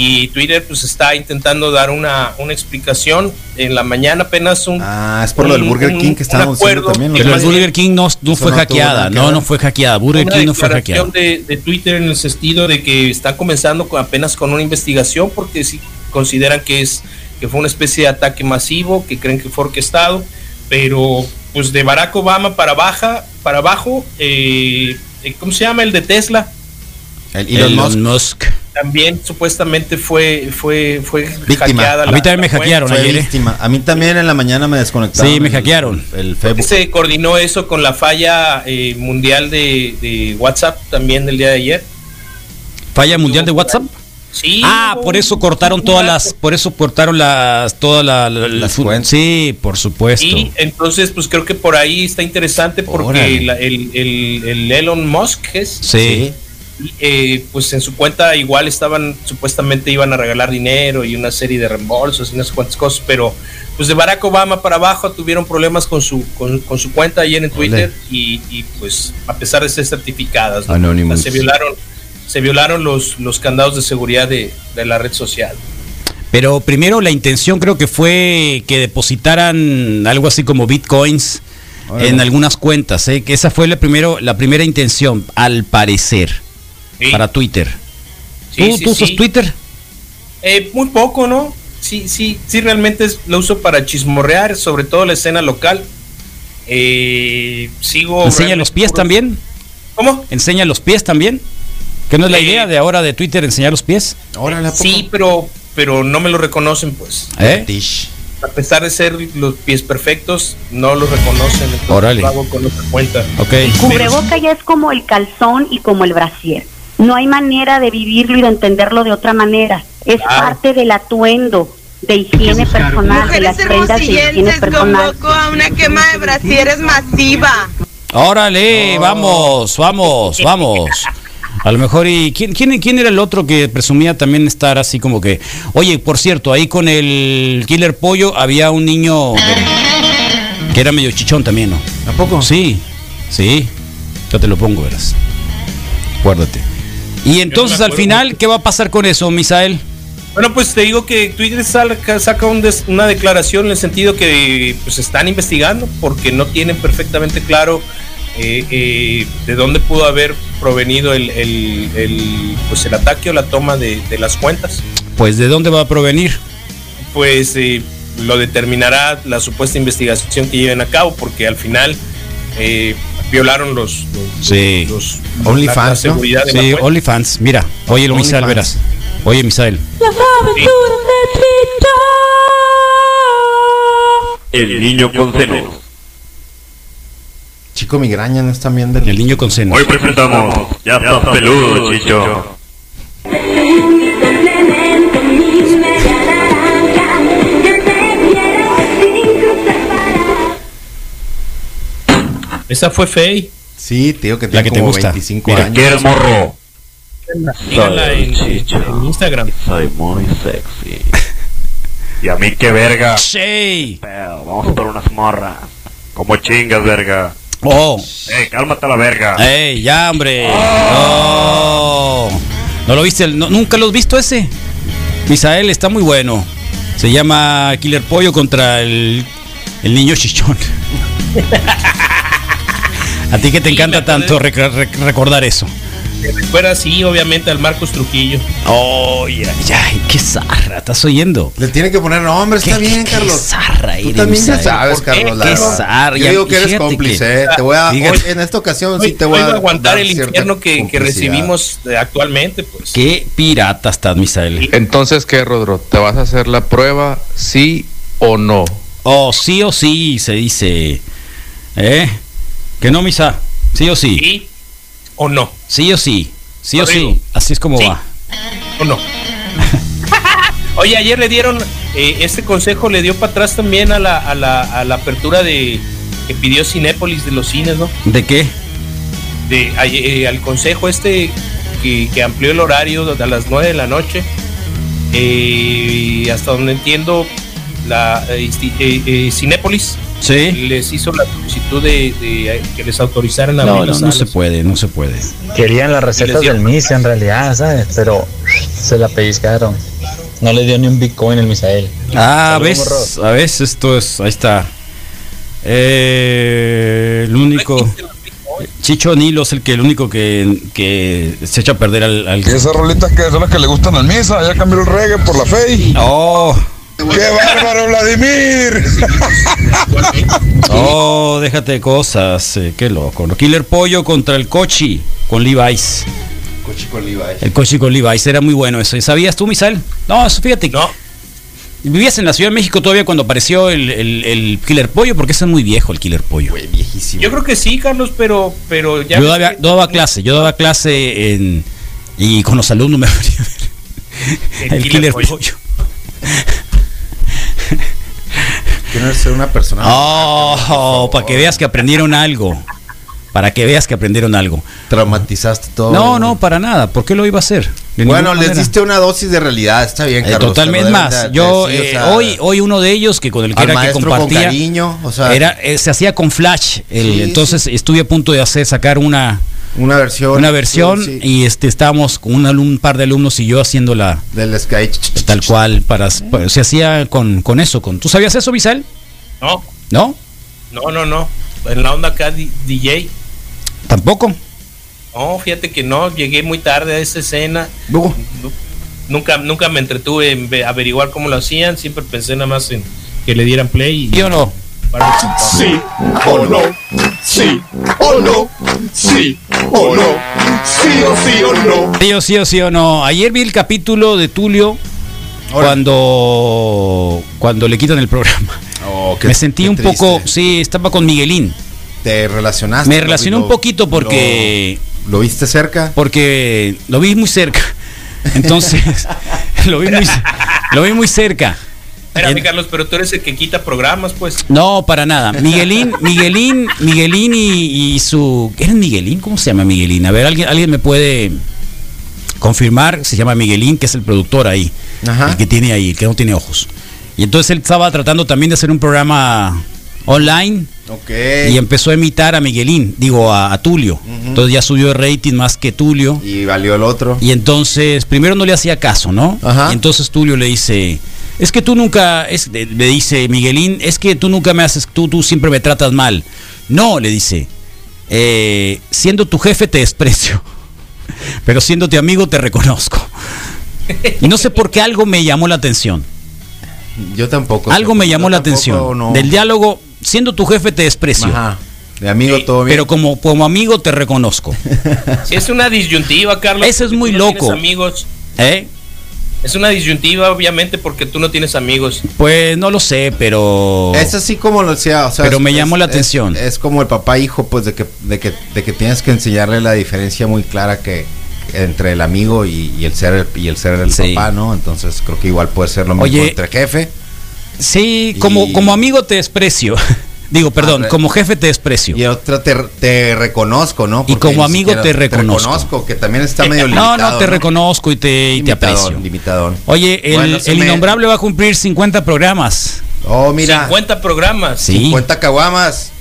Y Twitter pues está intentando dar una, una explicación. En la mañana apenas un... ah es por lo del un- Burger un- King que un estábamos diciendo también. Pero el Burger King no, no fue no hackeada. No, no fue hackeada. Burger una King no fue hackeada. de, de Twitter en el sentido de que están comenzando con- apenas con una investigación porque sí consideran que es que fue una especie de ataque masivo, que creen que fue orquestado, pero pues de Barack Obama para baja, para abajo, eh, eh, ¿cómo se llama? El de Tesla. El Elon, Elon Musk. Musk. También supuestamente fue, fue, fue Víctima. hackeada. A mí también me hackearon Fue ayer. ¿eh? víctima. A mí también en la mañana me desconectaron. Sí, me el- hackearon. El Facebook. Se coordinó eso con la falla eh, mundial de, de WhatsApp también del día de ayer. ¿Falla mundial de WhatsApp? Sí. Ah, por eso cortaron todas las, por eso cortaron las, todas la- la- Las fu- cuentas. Sí, por supuesto. Y entonces, pues creo que por ahí está interesante porque la- el, el- el Elon Musk es, Sí. Eh, pues en su cuenta igual estaban, supuestamente iban a regalar dinero y una serie de reembolsos y unas cuantas cosas, pero pues de Barack Obama para abajo tuvieron problemas con su, con, con su cuenta ayer en Twitter y, y, pues a pesar de ser certificadas, ¿no? Se violaron, se violaron los, los candados de seguridad de, de la red social. Pero primero la intención creo que fue que depositaran algo así como bitcoins en algunas cuentas, ¿eh? que esa fue la primero, la primera intención, al parecer, Sí. para Twitter. Sí, ¿Tú, sí, tú usas sí. Twitter? Eh, muy poco, ¿no? Sí, sí, sí, realmente es- lo uso para chismorrear, sobre todo la escena local. Eh, sigo. ¿Enseña los pies también? ¿Cómo? ¿Enseña los pies también? ¿Que no es la Eh, idea de ahora de Twitter enseñar los pies? Sí, pero, pero no me lo reconocen, pues. ¿Eh? A pesar de ser los pies perfectos, no los reconocen. Órale. Lo hago con otra cuenta. Ok. El cubreboca ya es como el calzón y como el brasier. No hay manera de vivirlo y de entenderlo de otra manera. Es Claro. parte del atuendo de higiene personal, de las Mujeres prendas de higiene personal. convoco a una quema de brasieres masiva. Órale, vamos, vamos, vamos. A lo mejor, ¿y quién, quién, quién era el otro que presumía también estar así como que... Oye, por cierto, ahí con el Killer Pollo había un niño que, que era medio chichón también, ¿no? ¿A poco? Sí, sí. Yo te lo pongo, verás. Acuérdate. Y entonces al final, ¿qué va a pasar con eso, Misael? Bueno, pues te digo que Twitter saca, saca un des- una declaración en el sentido que pues están investigando porque no tienen perfectamente claro eh, eh, de dónde pudo haber provenido el, el- el, pues el ataque o la toma de, de las cuentas. Pues de dónde va a provenir. Pues eh, lo determinará la supuesta investigación que lleven a cabo porque al final eh, violaron los, los, Sí. los- OnlyFans, la- la ¿no? la Sí. OnlyFans. Mira, oye, lo Misael, verás. Oye, Misael. El niño con senos. Chico migraña, no están viendo El niño con seno. Hoy presentamos Ya estás peludo, chicho. Esa fue Fey. Sí, tío, que La tiene que te gusta. 25 Mira, años. ¿Quieres morro? Síganla en, en- en Instagram. Soy muy sexy. Y a mí qué verga. Sí. Pero vamos por unas morras. Como chingas, verga. Oh. Ey, cálmate a la verga. ¡Ey, ya, hombre! No. ¿No lo viste? No, ¿Nunca lo has visto ese? Misael está muy bueno. Se llama Killer Pollo contra el, el niño chichón. A ti que te Sí, encanta tanto rec- rec- recordar eso. Me recuerda, sí, obviamente, al Marcos Trujillo. Oh, ya, ya, qué zarra, ¿estás oyendo? Le tiene que poner nombre, está Qué- bien, qué Carlos. zarra Tú también ya sabes, ¿Por qué? Carlos. Qué zarra, Yo digo que eres cómplice, que- ¿eh? Te voy a, hoy, en esta ocasión Hoy, sí te voy hoy a a aguantar el infierno que, que recibimos eh, actualmente, pues. Qué pirata estás, Misael. Entonces, ¿qué, Rodro? ¿Te vas a hacer la prueba, sí o no? Oh, sí o sí, se dice. ¿Eh? Que no, Misa. Sí o sí. ¿Sí o no? Sí o sí. Sí o sí. Así es como Sí. va. ¿O no? Oye, ayer le dieron, eh, este consejo le dio para atrás también a la, a la, a la apertura de que pidió Cinépolis de los cines, ¿no? ¿De qué? De, ayer, eh, al consejo este que, que amplió el horario a las 9 de la noche. Eh, hasta donde entiendo, la eh, eh, Cinépolis Sí. les hizo la solicitud de, de, eh, que les autorizaran a No, abrir no, las no salas. se puede, no se puede. Querían las recetas del MIS en realidad, ¿sabes? Pero se la pellizcaron. No le dio ni un Bitcoin el Misael. Ah, ves, a ver, esto es, ahí está. Eh, el único. Chicho Nilo es el que el único que, que se echa a perder al. al- Y esas rolitas que son las que le gustan al misa, ya cambió el reggae por la fe. Oh, ¡Qué bárbaro, Vladimir! Oh, déjate de cosas. eh, qué loco. ¿no? Killer Pollo contra el Cochi con Levi's. Cochi con Levi's. El Cochi con Levi's era muy bueno eso. ¿Y ¿Sabías tú, Misal? No, eso fíjate. No. Vivías en la Ciudad de México todavía cuando apareció el, el- el Killer Pollo, porque ese es muy viejo el Killer Pollo. viejísimo. Yo creo que sí, Carlos, pero, pero ya. Yo daba, yo daba clase, yo daba clase en, y con los alumnos me venía a ver. El, Killer, Pollo. Quiero ser una persona. Oh, para que veas que aprendieron algo. Para que veas que aprendieron algo. Traumatizaste todo. No, no, para nada. ¿Por qué lo iba a hacer? De Bueno, les manera. diste una dosis de realidad, está bien, Eh, Carlos. totalmente te lo más. Yo de- sí, o eh, sea, hoy hoy uno de ellos que con el que era que maestro con compartía cariño, o sea- era eh, se hacía con flash. el- Sí, entonces estuve a punto de hacer sacar una una versión una versión sí, y este estábamos con un, alum- un par de alumnos y yo haciéndola del sketch tal cual para, para- se hacía con, con eso. Con ¿Tú sabías eso, Visal? No, ¿No? no, no, no. En la onda acá, DJ. Tampoco. No, fíjate que no, llegué muy tarde a esa escena. Nu- Nunca, nunca me entretuve en ve- averiguar cómo lo hacían, siempre pensé nada más en que le dieran play. Y, ¿Sí o no? Sí o no, sí o no, sí o no, sí o sí o no. Sí o sí o sí o no. Ayer vi el capítulo de Tulio cuando cuando le quitan el programa. Oh, qué- Me sentí qué un triste. poco, sí, estaba con Miguelín. ¿Te relacionaste? Me ¿Lo- relacioné lo- un poquito porque ¿Lo, viste cerca? porque lo vi muy cerca. Entonces, lo vi muy lo vi muy cerca. Espérame, Carlos, pero tú eres el que quita programas, pues. No, para nada. Miguelín, Miguelín, Miguelín y, y su. ¿Era Miguelín? ¿Cómo se llama Miguelín? A ver, alguien, alguien me puede confirmar. Se llama Miguelín, que es el productor ahí. El que tiene ahí, el que no tiene ojos. Y entonces él estaba tratando también de hacer un programa online. Ok. Y empezó a imitar a Miguelín, digo a, a Tulio. Entonces ya subió el rating más que Tulio. Y valió el otro. Y entonces, primero no le hacía caso, ¿no? Y entonces Tulio le dice, es que tú nunca, es, le dice Miguelín, es que tú nunca me haces, tú, tú siempre me tratas mal. No, le dice, "eh, siendo tu jefe te desprecio, pero siendo tu amigo te reconozco. Y no sé por qué algo me llamó la atención. Yo tampoco. Algo me llamó la tampoco, atención. no. Del diálogo, siendo tu jefe te desprecio. Ajá. De amigo todo bien. Pero como, como amigo te reconozco. Sí, es una disyuntiva, Carlos. Ese es muy loco. amigos. ¿Eh? Es una disyuntiva, obviamente, porque tú no tienes amigos. Pues no lo sé, pero... Es así como lo decía, o sea, Pero es- me llamó la es- atención. Es, como el papá hijo, pues de que, de que de que tienes que enseñarle la diferencia muy clara que entre el amigo y, y el ser y el ser el Sí. papá, ¿no? Entonces creo que igual puede ser lo mismo Oye, entre jefe. Sí, como, como amigo te desprecio. Digo, perdón, Ah, como jefe te desprecio. Y otra te, te reconozco, ¿no? Y como amigo siquiera te reconozco. que también está medio No, limitado. no, te reconozco y te, y te aprecio. limitadón. Oye, el, Bueno, se el me- innombrable va a cumplir 50 programas. Oh, mira. 50 programas. Sí. 50 caguamas.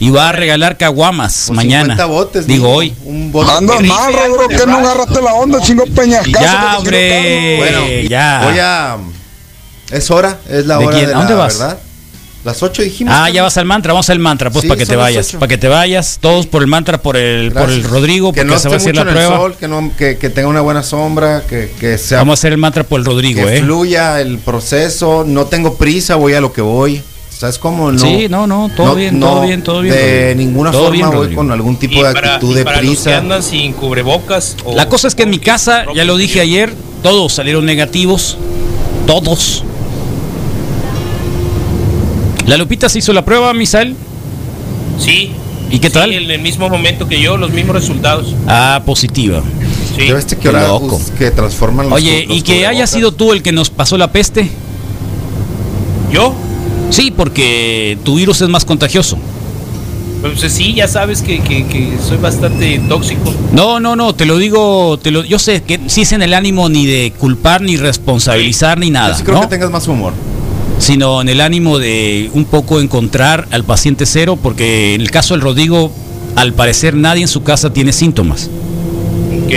Y va a regalar caguamas mañana. 50 botes, Digo hoy. Un bote. Andas mal, Rodro, que no agarraste la onda, chingo peñascazo. Ya, te hombre. Bueno, ya. Voy a. Es hora, es la ¿De hora quién? de ¿A dónde la vas? verdad. Las 8 dijimos. Ah, ya vas al mantra, vamos al mantra, pues Sí, para que te vayas, para que te vayas, todos por el mantra, por el, por el Gracias. Rodrigo, que porque no se va a hacer la en el prueba. sol, que, no, que, que tenga una buena sombra, que, que sea Vamos a hacer el mantra por el Rodrigo, que eh. fluya el proceso. No tengo prisa, voy a lo que voy. ¿Sabes cómo? No, Sí, no, no, todo bien, todo bien, todo bien, De Rodrigo. ninguna Todo forma bien, voy con algún tipo Y de para- actitud y de para los que prisa. andan sin cubrebocas. o- La cosa es que en mi casa, ya lo dije ayer, todos salieron negativos. Todos. La Lupita se hizo la prueba, Misal. Sí. ¿Y qué Sí, tal? en el mismo momento que yo, los mismos resultados. Ah, positiva. Sí. ¿Ya viste que Qué ahora que transforman los Oye, los y que haya sido tú el que nos pasó la peste. ¿Yo? Sí, porque tu virus es más contagioso. Pues sí, ya sabes que, que- que soy bastante tóxico. No, no, no, te lo digo, te lo, yo sé que sí es en el ánimo ni de culpar, ni responsabilizar, ni nada, Yo sí creo ¿no? que tengas más humor. Sino en el ánimo de un poco encontrar al paciente cero, porque en el caso del Rodrigo, al parecer nadie en su casa tiene síntomas. Ok.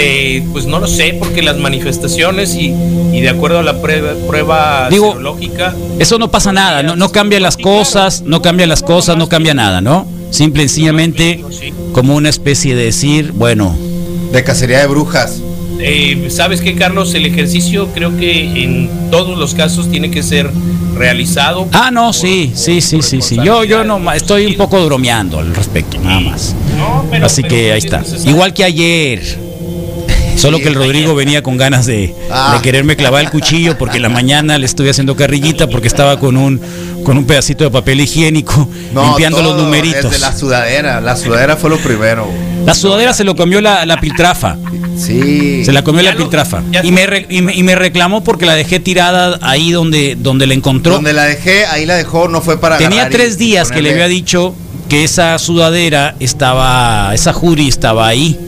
Eh, pues no lo sé, porque las manifestaciones y, y de acuerdo a la prueba, prueba Digo, serológica, Eso no pasa nada, no, no cambia las cosas, no cambia las cosas, no cambia nada, ¿no? Simple y sencillamente como una especie de decir, bueno, De cacería de brujas. Eh, ¿sabes qué, Carlos? El ejercicio creo que en todos los casos tiene que ser realizado. Ah, no, sí, sí, sí, sí, sí. Yo, yo no, estoy un poco bromeando al respecto, nada más. pero- Así pero que ahí es está. necesario. Igual que ayer. Solo que el Rodrigo venía con ganas de, Ah. de quererme clavar el cuchillo porque en la mañana le estuve haciendo carrillita porque estaba con un con un pedacito de papel higiénico limpiando los numeritos. Desde la sudadera. La sudadera fue lo primero. La sudadera se lo comió la, la piltrafa. Sí. Se la comió la piltrafa. Y me, re- y, me, y me reclamó porque la dejé tirada ahí donde, donde la encontró. Donde la dejé, ahí la dejó, no fue para Tenía tres días que le había dicho que esa sudadera estaba, esa jury estaba ahí.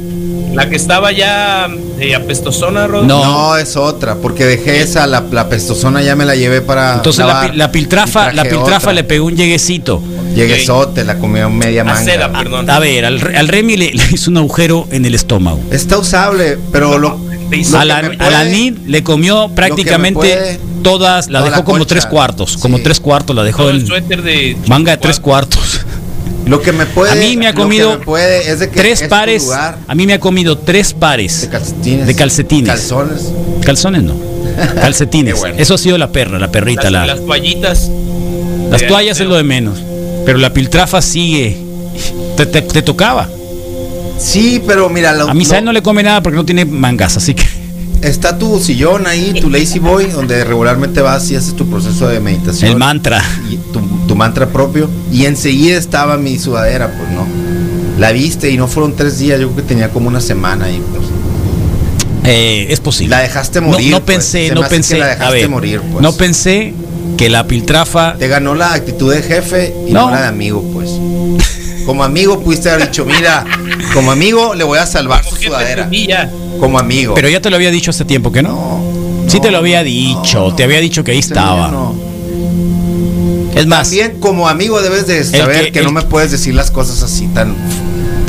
La que estaba ya eh, apestosona, Rodrigo. No. es otra, porque dejé esa, la, la pestosona ya me la llevé para. Entonces la, lavar la piltrafa, la piltrafa otra. le pegó un lleguecito. Lleguesote, la comió media manga. A ver, al, re- al Remy le, le hizo un agujero en el estómago. Está usable, pero lo. lo A la, a Nid le comió prácticamente puede- todas, la toda dejó la como tres cuartos, como tres cuartos la dejó Todo el suéter de manga de tres cuartos. Lo que me puede. A mí me ha lo que comido me puede es de que tres es pares. lugar. A mí me ha comido tres pares de calcetines. Calzones. Calzones no. Calcetines. Bueno. Eso ha sido la perra, la perrita, Las, la, las toallitas. Las de- toallas es lo de menos. Pero la piltrafa sigue. Te, te- te tocaba. Sí, pero mira, lo- A Misael no le come nada porque no tiene mangas, así que. Está tu sillón ahí, tu lazy boy, donde regularmente vas y haces tu proceso de meditación. El mantra. Y tu, tu mantra propio. Y enseguida estaba mi sudadera, pues no. La viste y no fueron tres días, yo creo que tenía como una semana ahí. Pues. Eh, es posible. La dejaste No, morir. no pues. pensé, no me hace pensé. que la a dejaste ver, morir, pues. No pensé que la piltrafa. Te ganó la actitud de jefe y no, No. la de amigo, pues. Como amigo pudiste haber dicho, mira, como amigo le voy a salvar su sudadera. Como amigo. Pero ya te lo había dicho hace tiempo que no. sí te lo había dicho, te había dicho que ahí estaba. Es más, También como amigo debes de saber que- que, no me puedes decir las cosas así tan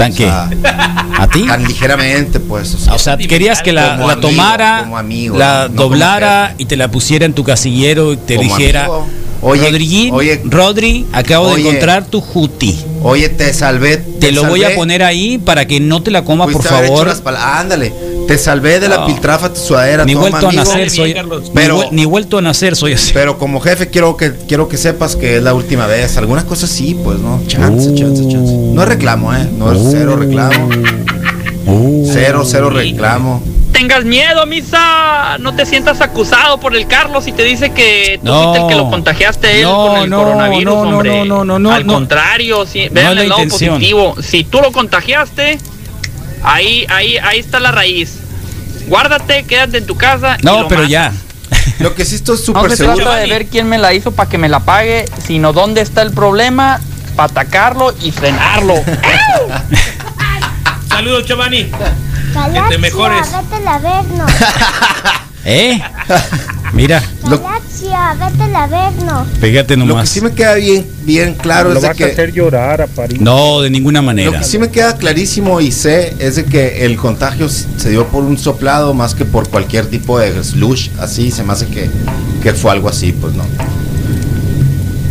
¿Tan qué? ¿A ti? Tan ligeramente, pues. o sea, querías que la, la amigo, tomara, como amigo, la no doblara y te la pusiera en tu casillero y te dijera, amigo. Oye, oye, Rodri, acabo de oye, encontrar tu juti. Oye, te salvé. Te lo voy a salvé. poner ahí para que no te la coma, por favor. Ándale, te salvé de la No. piltrafa tu sudadera. Ni toma, vuelto a nacer soy, Pero- ni, vuel- ni vuelto a nacer soy así. Pero como jefe quiero que quiero que sepas que es la última vez. Algunas cosas sí, pues no. Chance, chance, chance. No es reclamo, eh. No es cero reclamo. Cero, cero reclamo. Tengas miedo, misa. No te sientas acusado por el Carlos y te dice que tú No. fuiste el que lo contagiaste a él No, con el no, coronavirus, no, no, hombre. no, no, no, no, Al no. contrario, No vean el lado intención. positivo. Si tú lo contagiaste, ahí, ahí, ahí está la raíz. Guárdate, quédate en tu casa. y No, lo pero matas. ya. Lo que sí estoy No súper se seguro. trata de ver quién me la hizo para que me la pague, sino dónde está el problema para atacarlo y frenarlo. Saludos, Giovanni. Galaxia, mejores. vete al Averno. ¿Eh? Mira, Galaxia, vete al Averno. fíjate Lo que nomás. sí me queda bien, bien claro Lo es de vas a que hacer llorar a París. No, de ninguna Lo manera. que sí me queda clarísimo y sé es de que el contagio se dio por un soplado más que por cualquier tipo de slush. Así se me hace que, que fue algo así, pues no.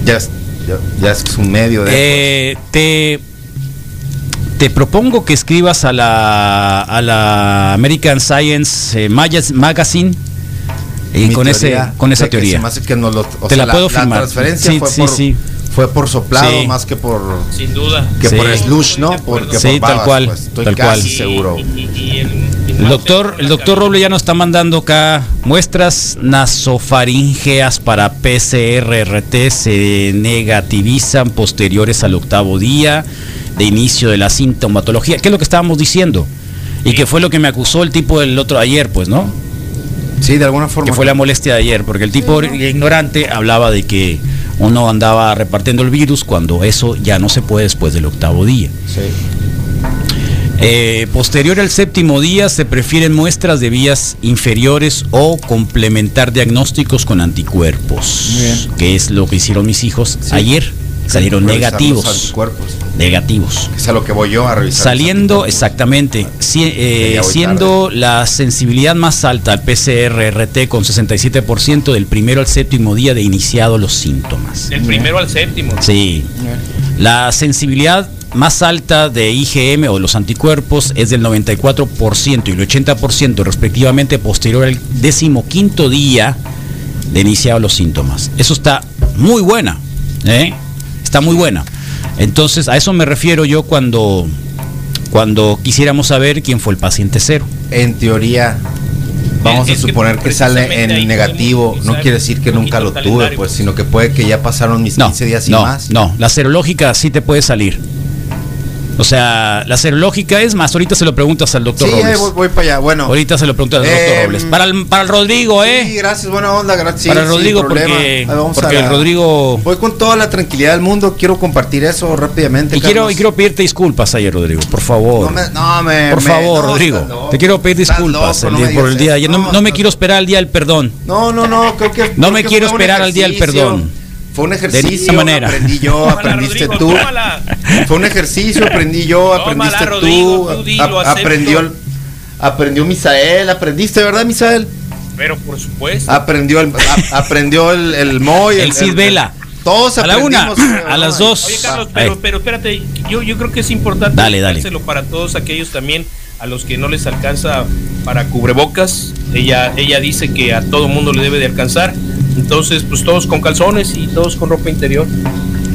Ya es, ya, ya es un medio de. Eh, te, te propongo que escribas a la, a la American Science eh, Magaz- Magazine y mi con, teoría ese, con esa que teoría. Hace que nos lo, o Te sea, la puedo firmar. transferencia Sí, fue, sí, por, sí. fue por soplado Sí. más que por. Sin duda. Que Sí. por slush, ¿no? Porque Sí, por tal cual, pues, estoy tal casi cual. seguro. El doctor, el doctor Roble ya nos está mandando acá muestras nasofaríngeas para PCR-RT se negativizan posteriores al octavo día de inicio de la sintomatología. ¿Qué es lo que estábamos diciendo? Y que fue lo que me acusó el tipo del otro ayer, pues, ¿no? Sí, de alguna forma. Que fue la molestia de ayer, porque el tipo ignorante hablaba de que uno andaba repartiendo el virus cuando eso ya no se puede después del octavo día. Sí. Eh, posterior al séptimo día se prefieren muestras de vías inferiores o complementar diagnósticos con anticuerpos, bien. que es lo que hicieron mis hijos Sí. ayer. Salieron negativos. anticuerpos. Negativos. Es a lo que voy yo a revisar. Saliendo, exactamente, si- eh, siendo la sensibilidad más alta al PCR-RT con 67% del primero al séptimo día de iniciado los síntomas. Del primero al séptimo. Sí. La sensibilidad más alta de IgM o los anticuerpos es del 94% y el 80% respectivamente posterior al decimoquinto día de iniciado los síntomas. Eso está muy buena, ¿eh? Está muy buena. Entonces, a eso me refiero yo cuando, cuando quisiéramos saber quién fue el paciente cero. En teoría, vamos Es a suponer que sale en negativo. No quiere decir que un nunca lo tuve, pues, sino que puede que ya pasaron mis 15 días y no, más. No, la serológica sí te puede salir. O sea, la serológica es más, ahorita se lo preguntas al doctor Sí, Robles. voy, voy para allá. Bueno, Ahorita se lo preguntas al doctor Em, Robles. Para el, para el Rodrigo, ¿eh? sí, gracias, buena onda, gracias. Para sí, Rodrigo, porque- porque el Rodrigo- Voy con toda la tranquilidad del mundo. Quiero compartir eso rápidamente. Y quiero, y quiero pedirte disculpas ayer, Rodrigo, por favor. No me, no, me- por favor, no, Rodrigo. loco. Te quiero pedir disculpas loco, el día- por el día de ayer. No, me quiero esperar al día del perdón. No, no, no, creo que. No me quiero esperar al día del perdón. Fue un ejercicio. manera. Aprendí yo, aprendiste Rodrigo, tú. tómala. Fue un ejercicio, aprendí yo, Tómala, aprendiste Rodrigo, tú. a- aprendió, el- aprendió Misael, aprendiste, ¿verdad, Misael? Pero por supuesto. Aprendió el, a- aprendió el, el Moy. El Cid Vela. Todos A la una, a las dos. Oye, Carlos, pero, pero espérate, yo, yo creo que es importante Dale, dale. para todos aquellos también a los que no les alcanza para cubrebocas. Ella, ella dice que a todo mundo le debe de alcanzar. Entonces, pues todos con calzones y todos con ropa interior.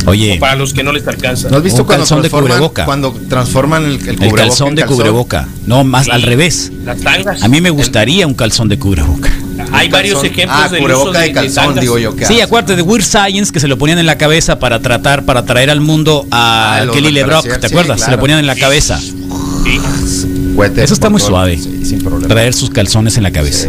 Oye, Para los que no les alcanza. ¿No has visto Un cuando calzón de transforman, cubreboca. cuando transforman el, el, el cubreboca calzón en de cubreboca. No, más Sí. al revés. Las tangas. A mí me gustaría un calzón de cubreboca. Hay varios calzón. ejemplos Ah, del cubreboca uso de calzón, digo yo. ¿qué Sí, hace? acuérdate de Weird Science que se lo ponían en la cabeza para tratar, para traer al mundo a Ah, Kelly de LeBrock, ¿te sí, acuerdas? Se lo ponían en la cabeza. Sí. Eso está muy suave. sí, sin problema. Traer sus calzones en la cabeza.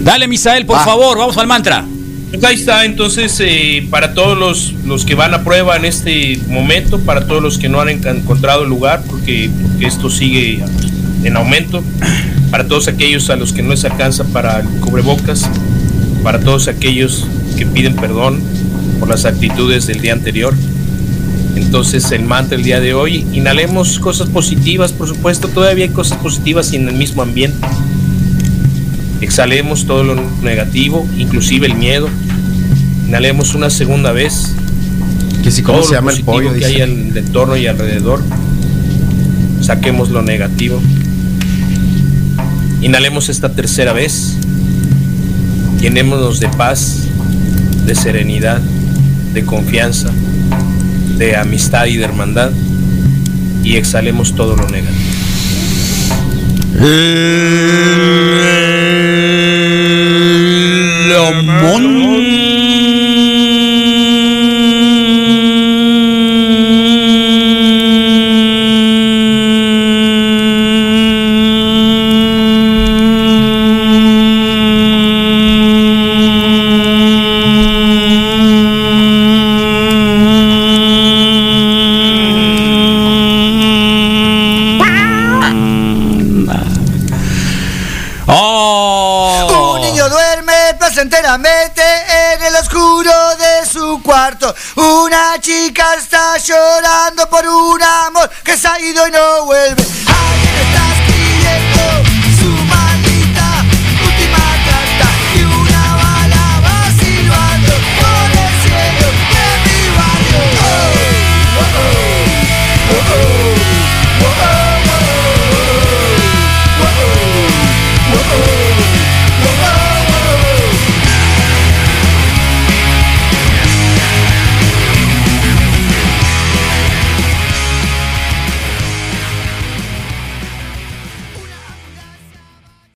Dale, Misael, por Va. favor, vamos al mantra. Pues ahí está, entonces, eh, para todos los, los que van a prueba en este momento, para todos los que no han encontrado el lugar, porque, porque esto sigue en aumento, para todos aquellos a los que no les alcanza para el cubrebocas, para todos aquellos que piden perdón por las actitudes del día anterior. Entonces, el mantra el día de hoy, inhalemos cosas positivas, por supuesto, todavía hay cosas positivas y en el mismo ambiente. Exhalemos todo lo negativo, inclusive el miedo. Inhalemos una segunda vez Que si, ¿cómo se llama el pollo? que Dice. hay en el entorno y alrededor. Saquemos lo negativo. Inhalemos esta tercera vez. Llenémonos de paz, de serenidad, de confianza, de amistad y de hermandad. Y exhalemos todo lo negativo. ¡Oh!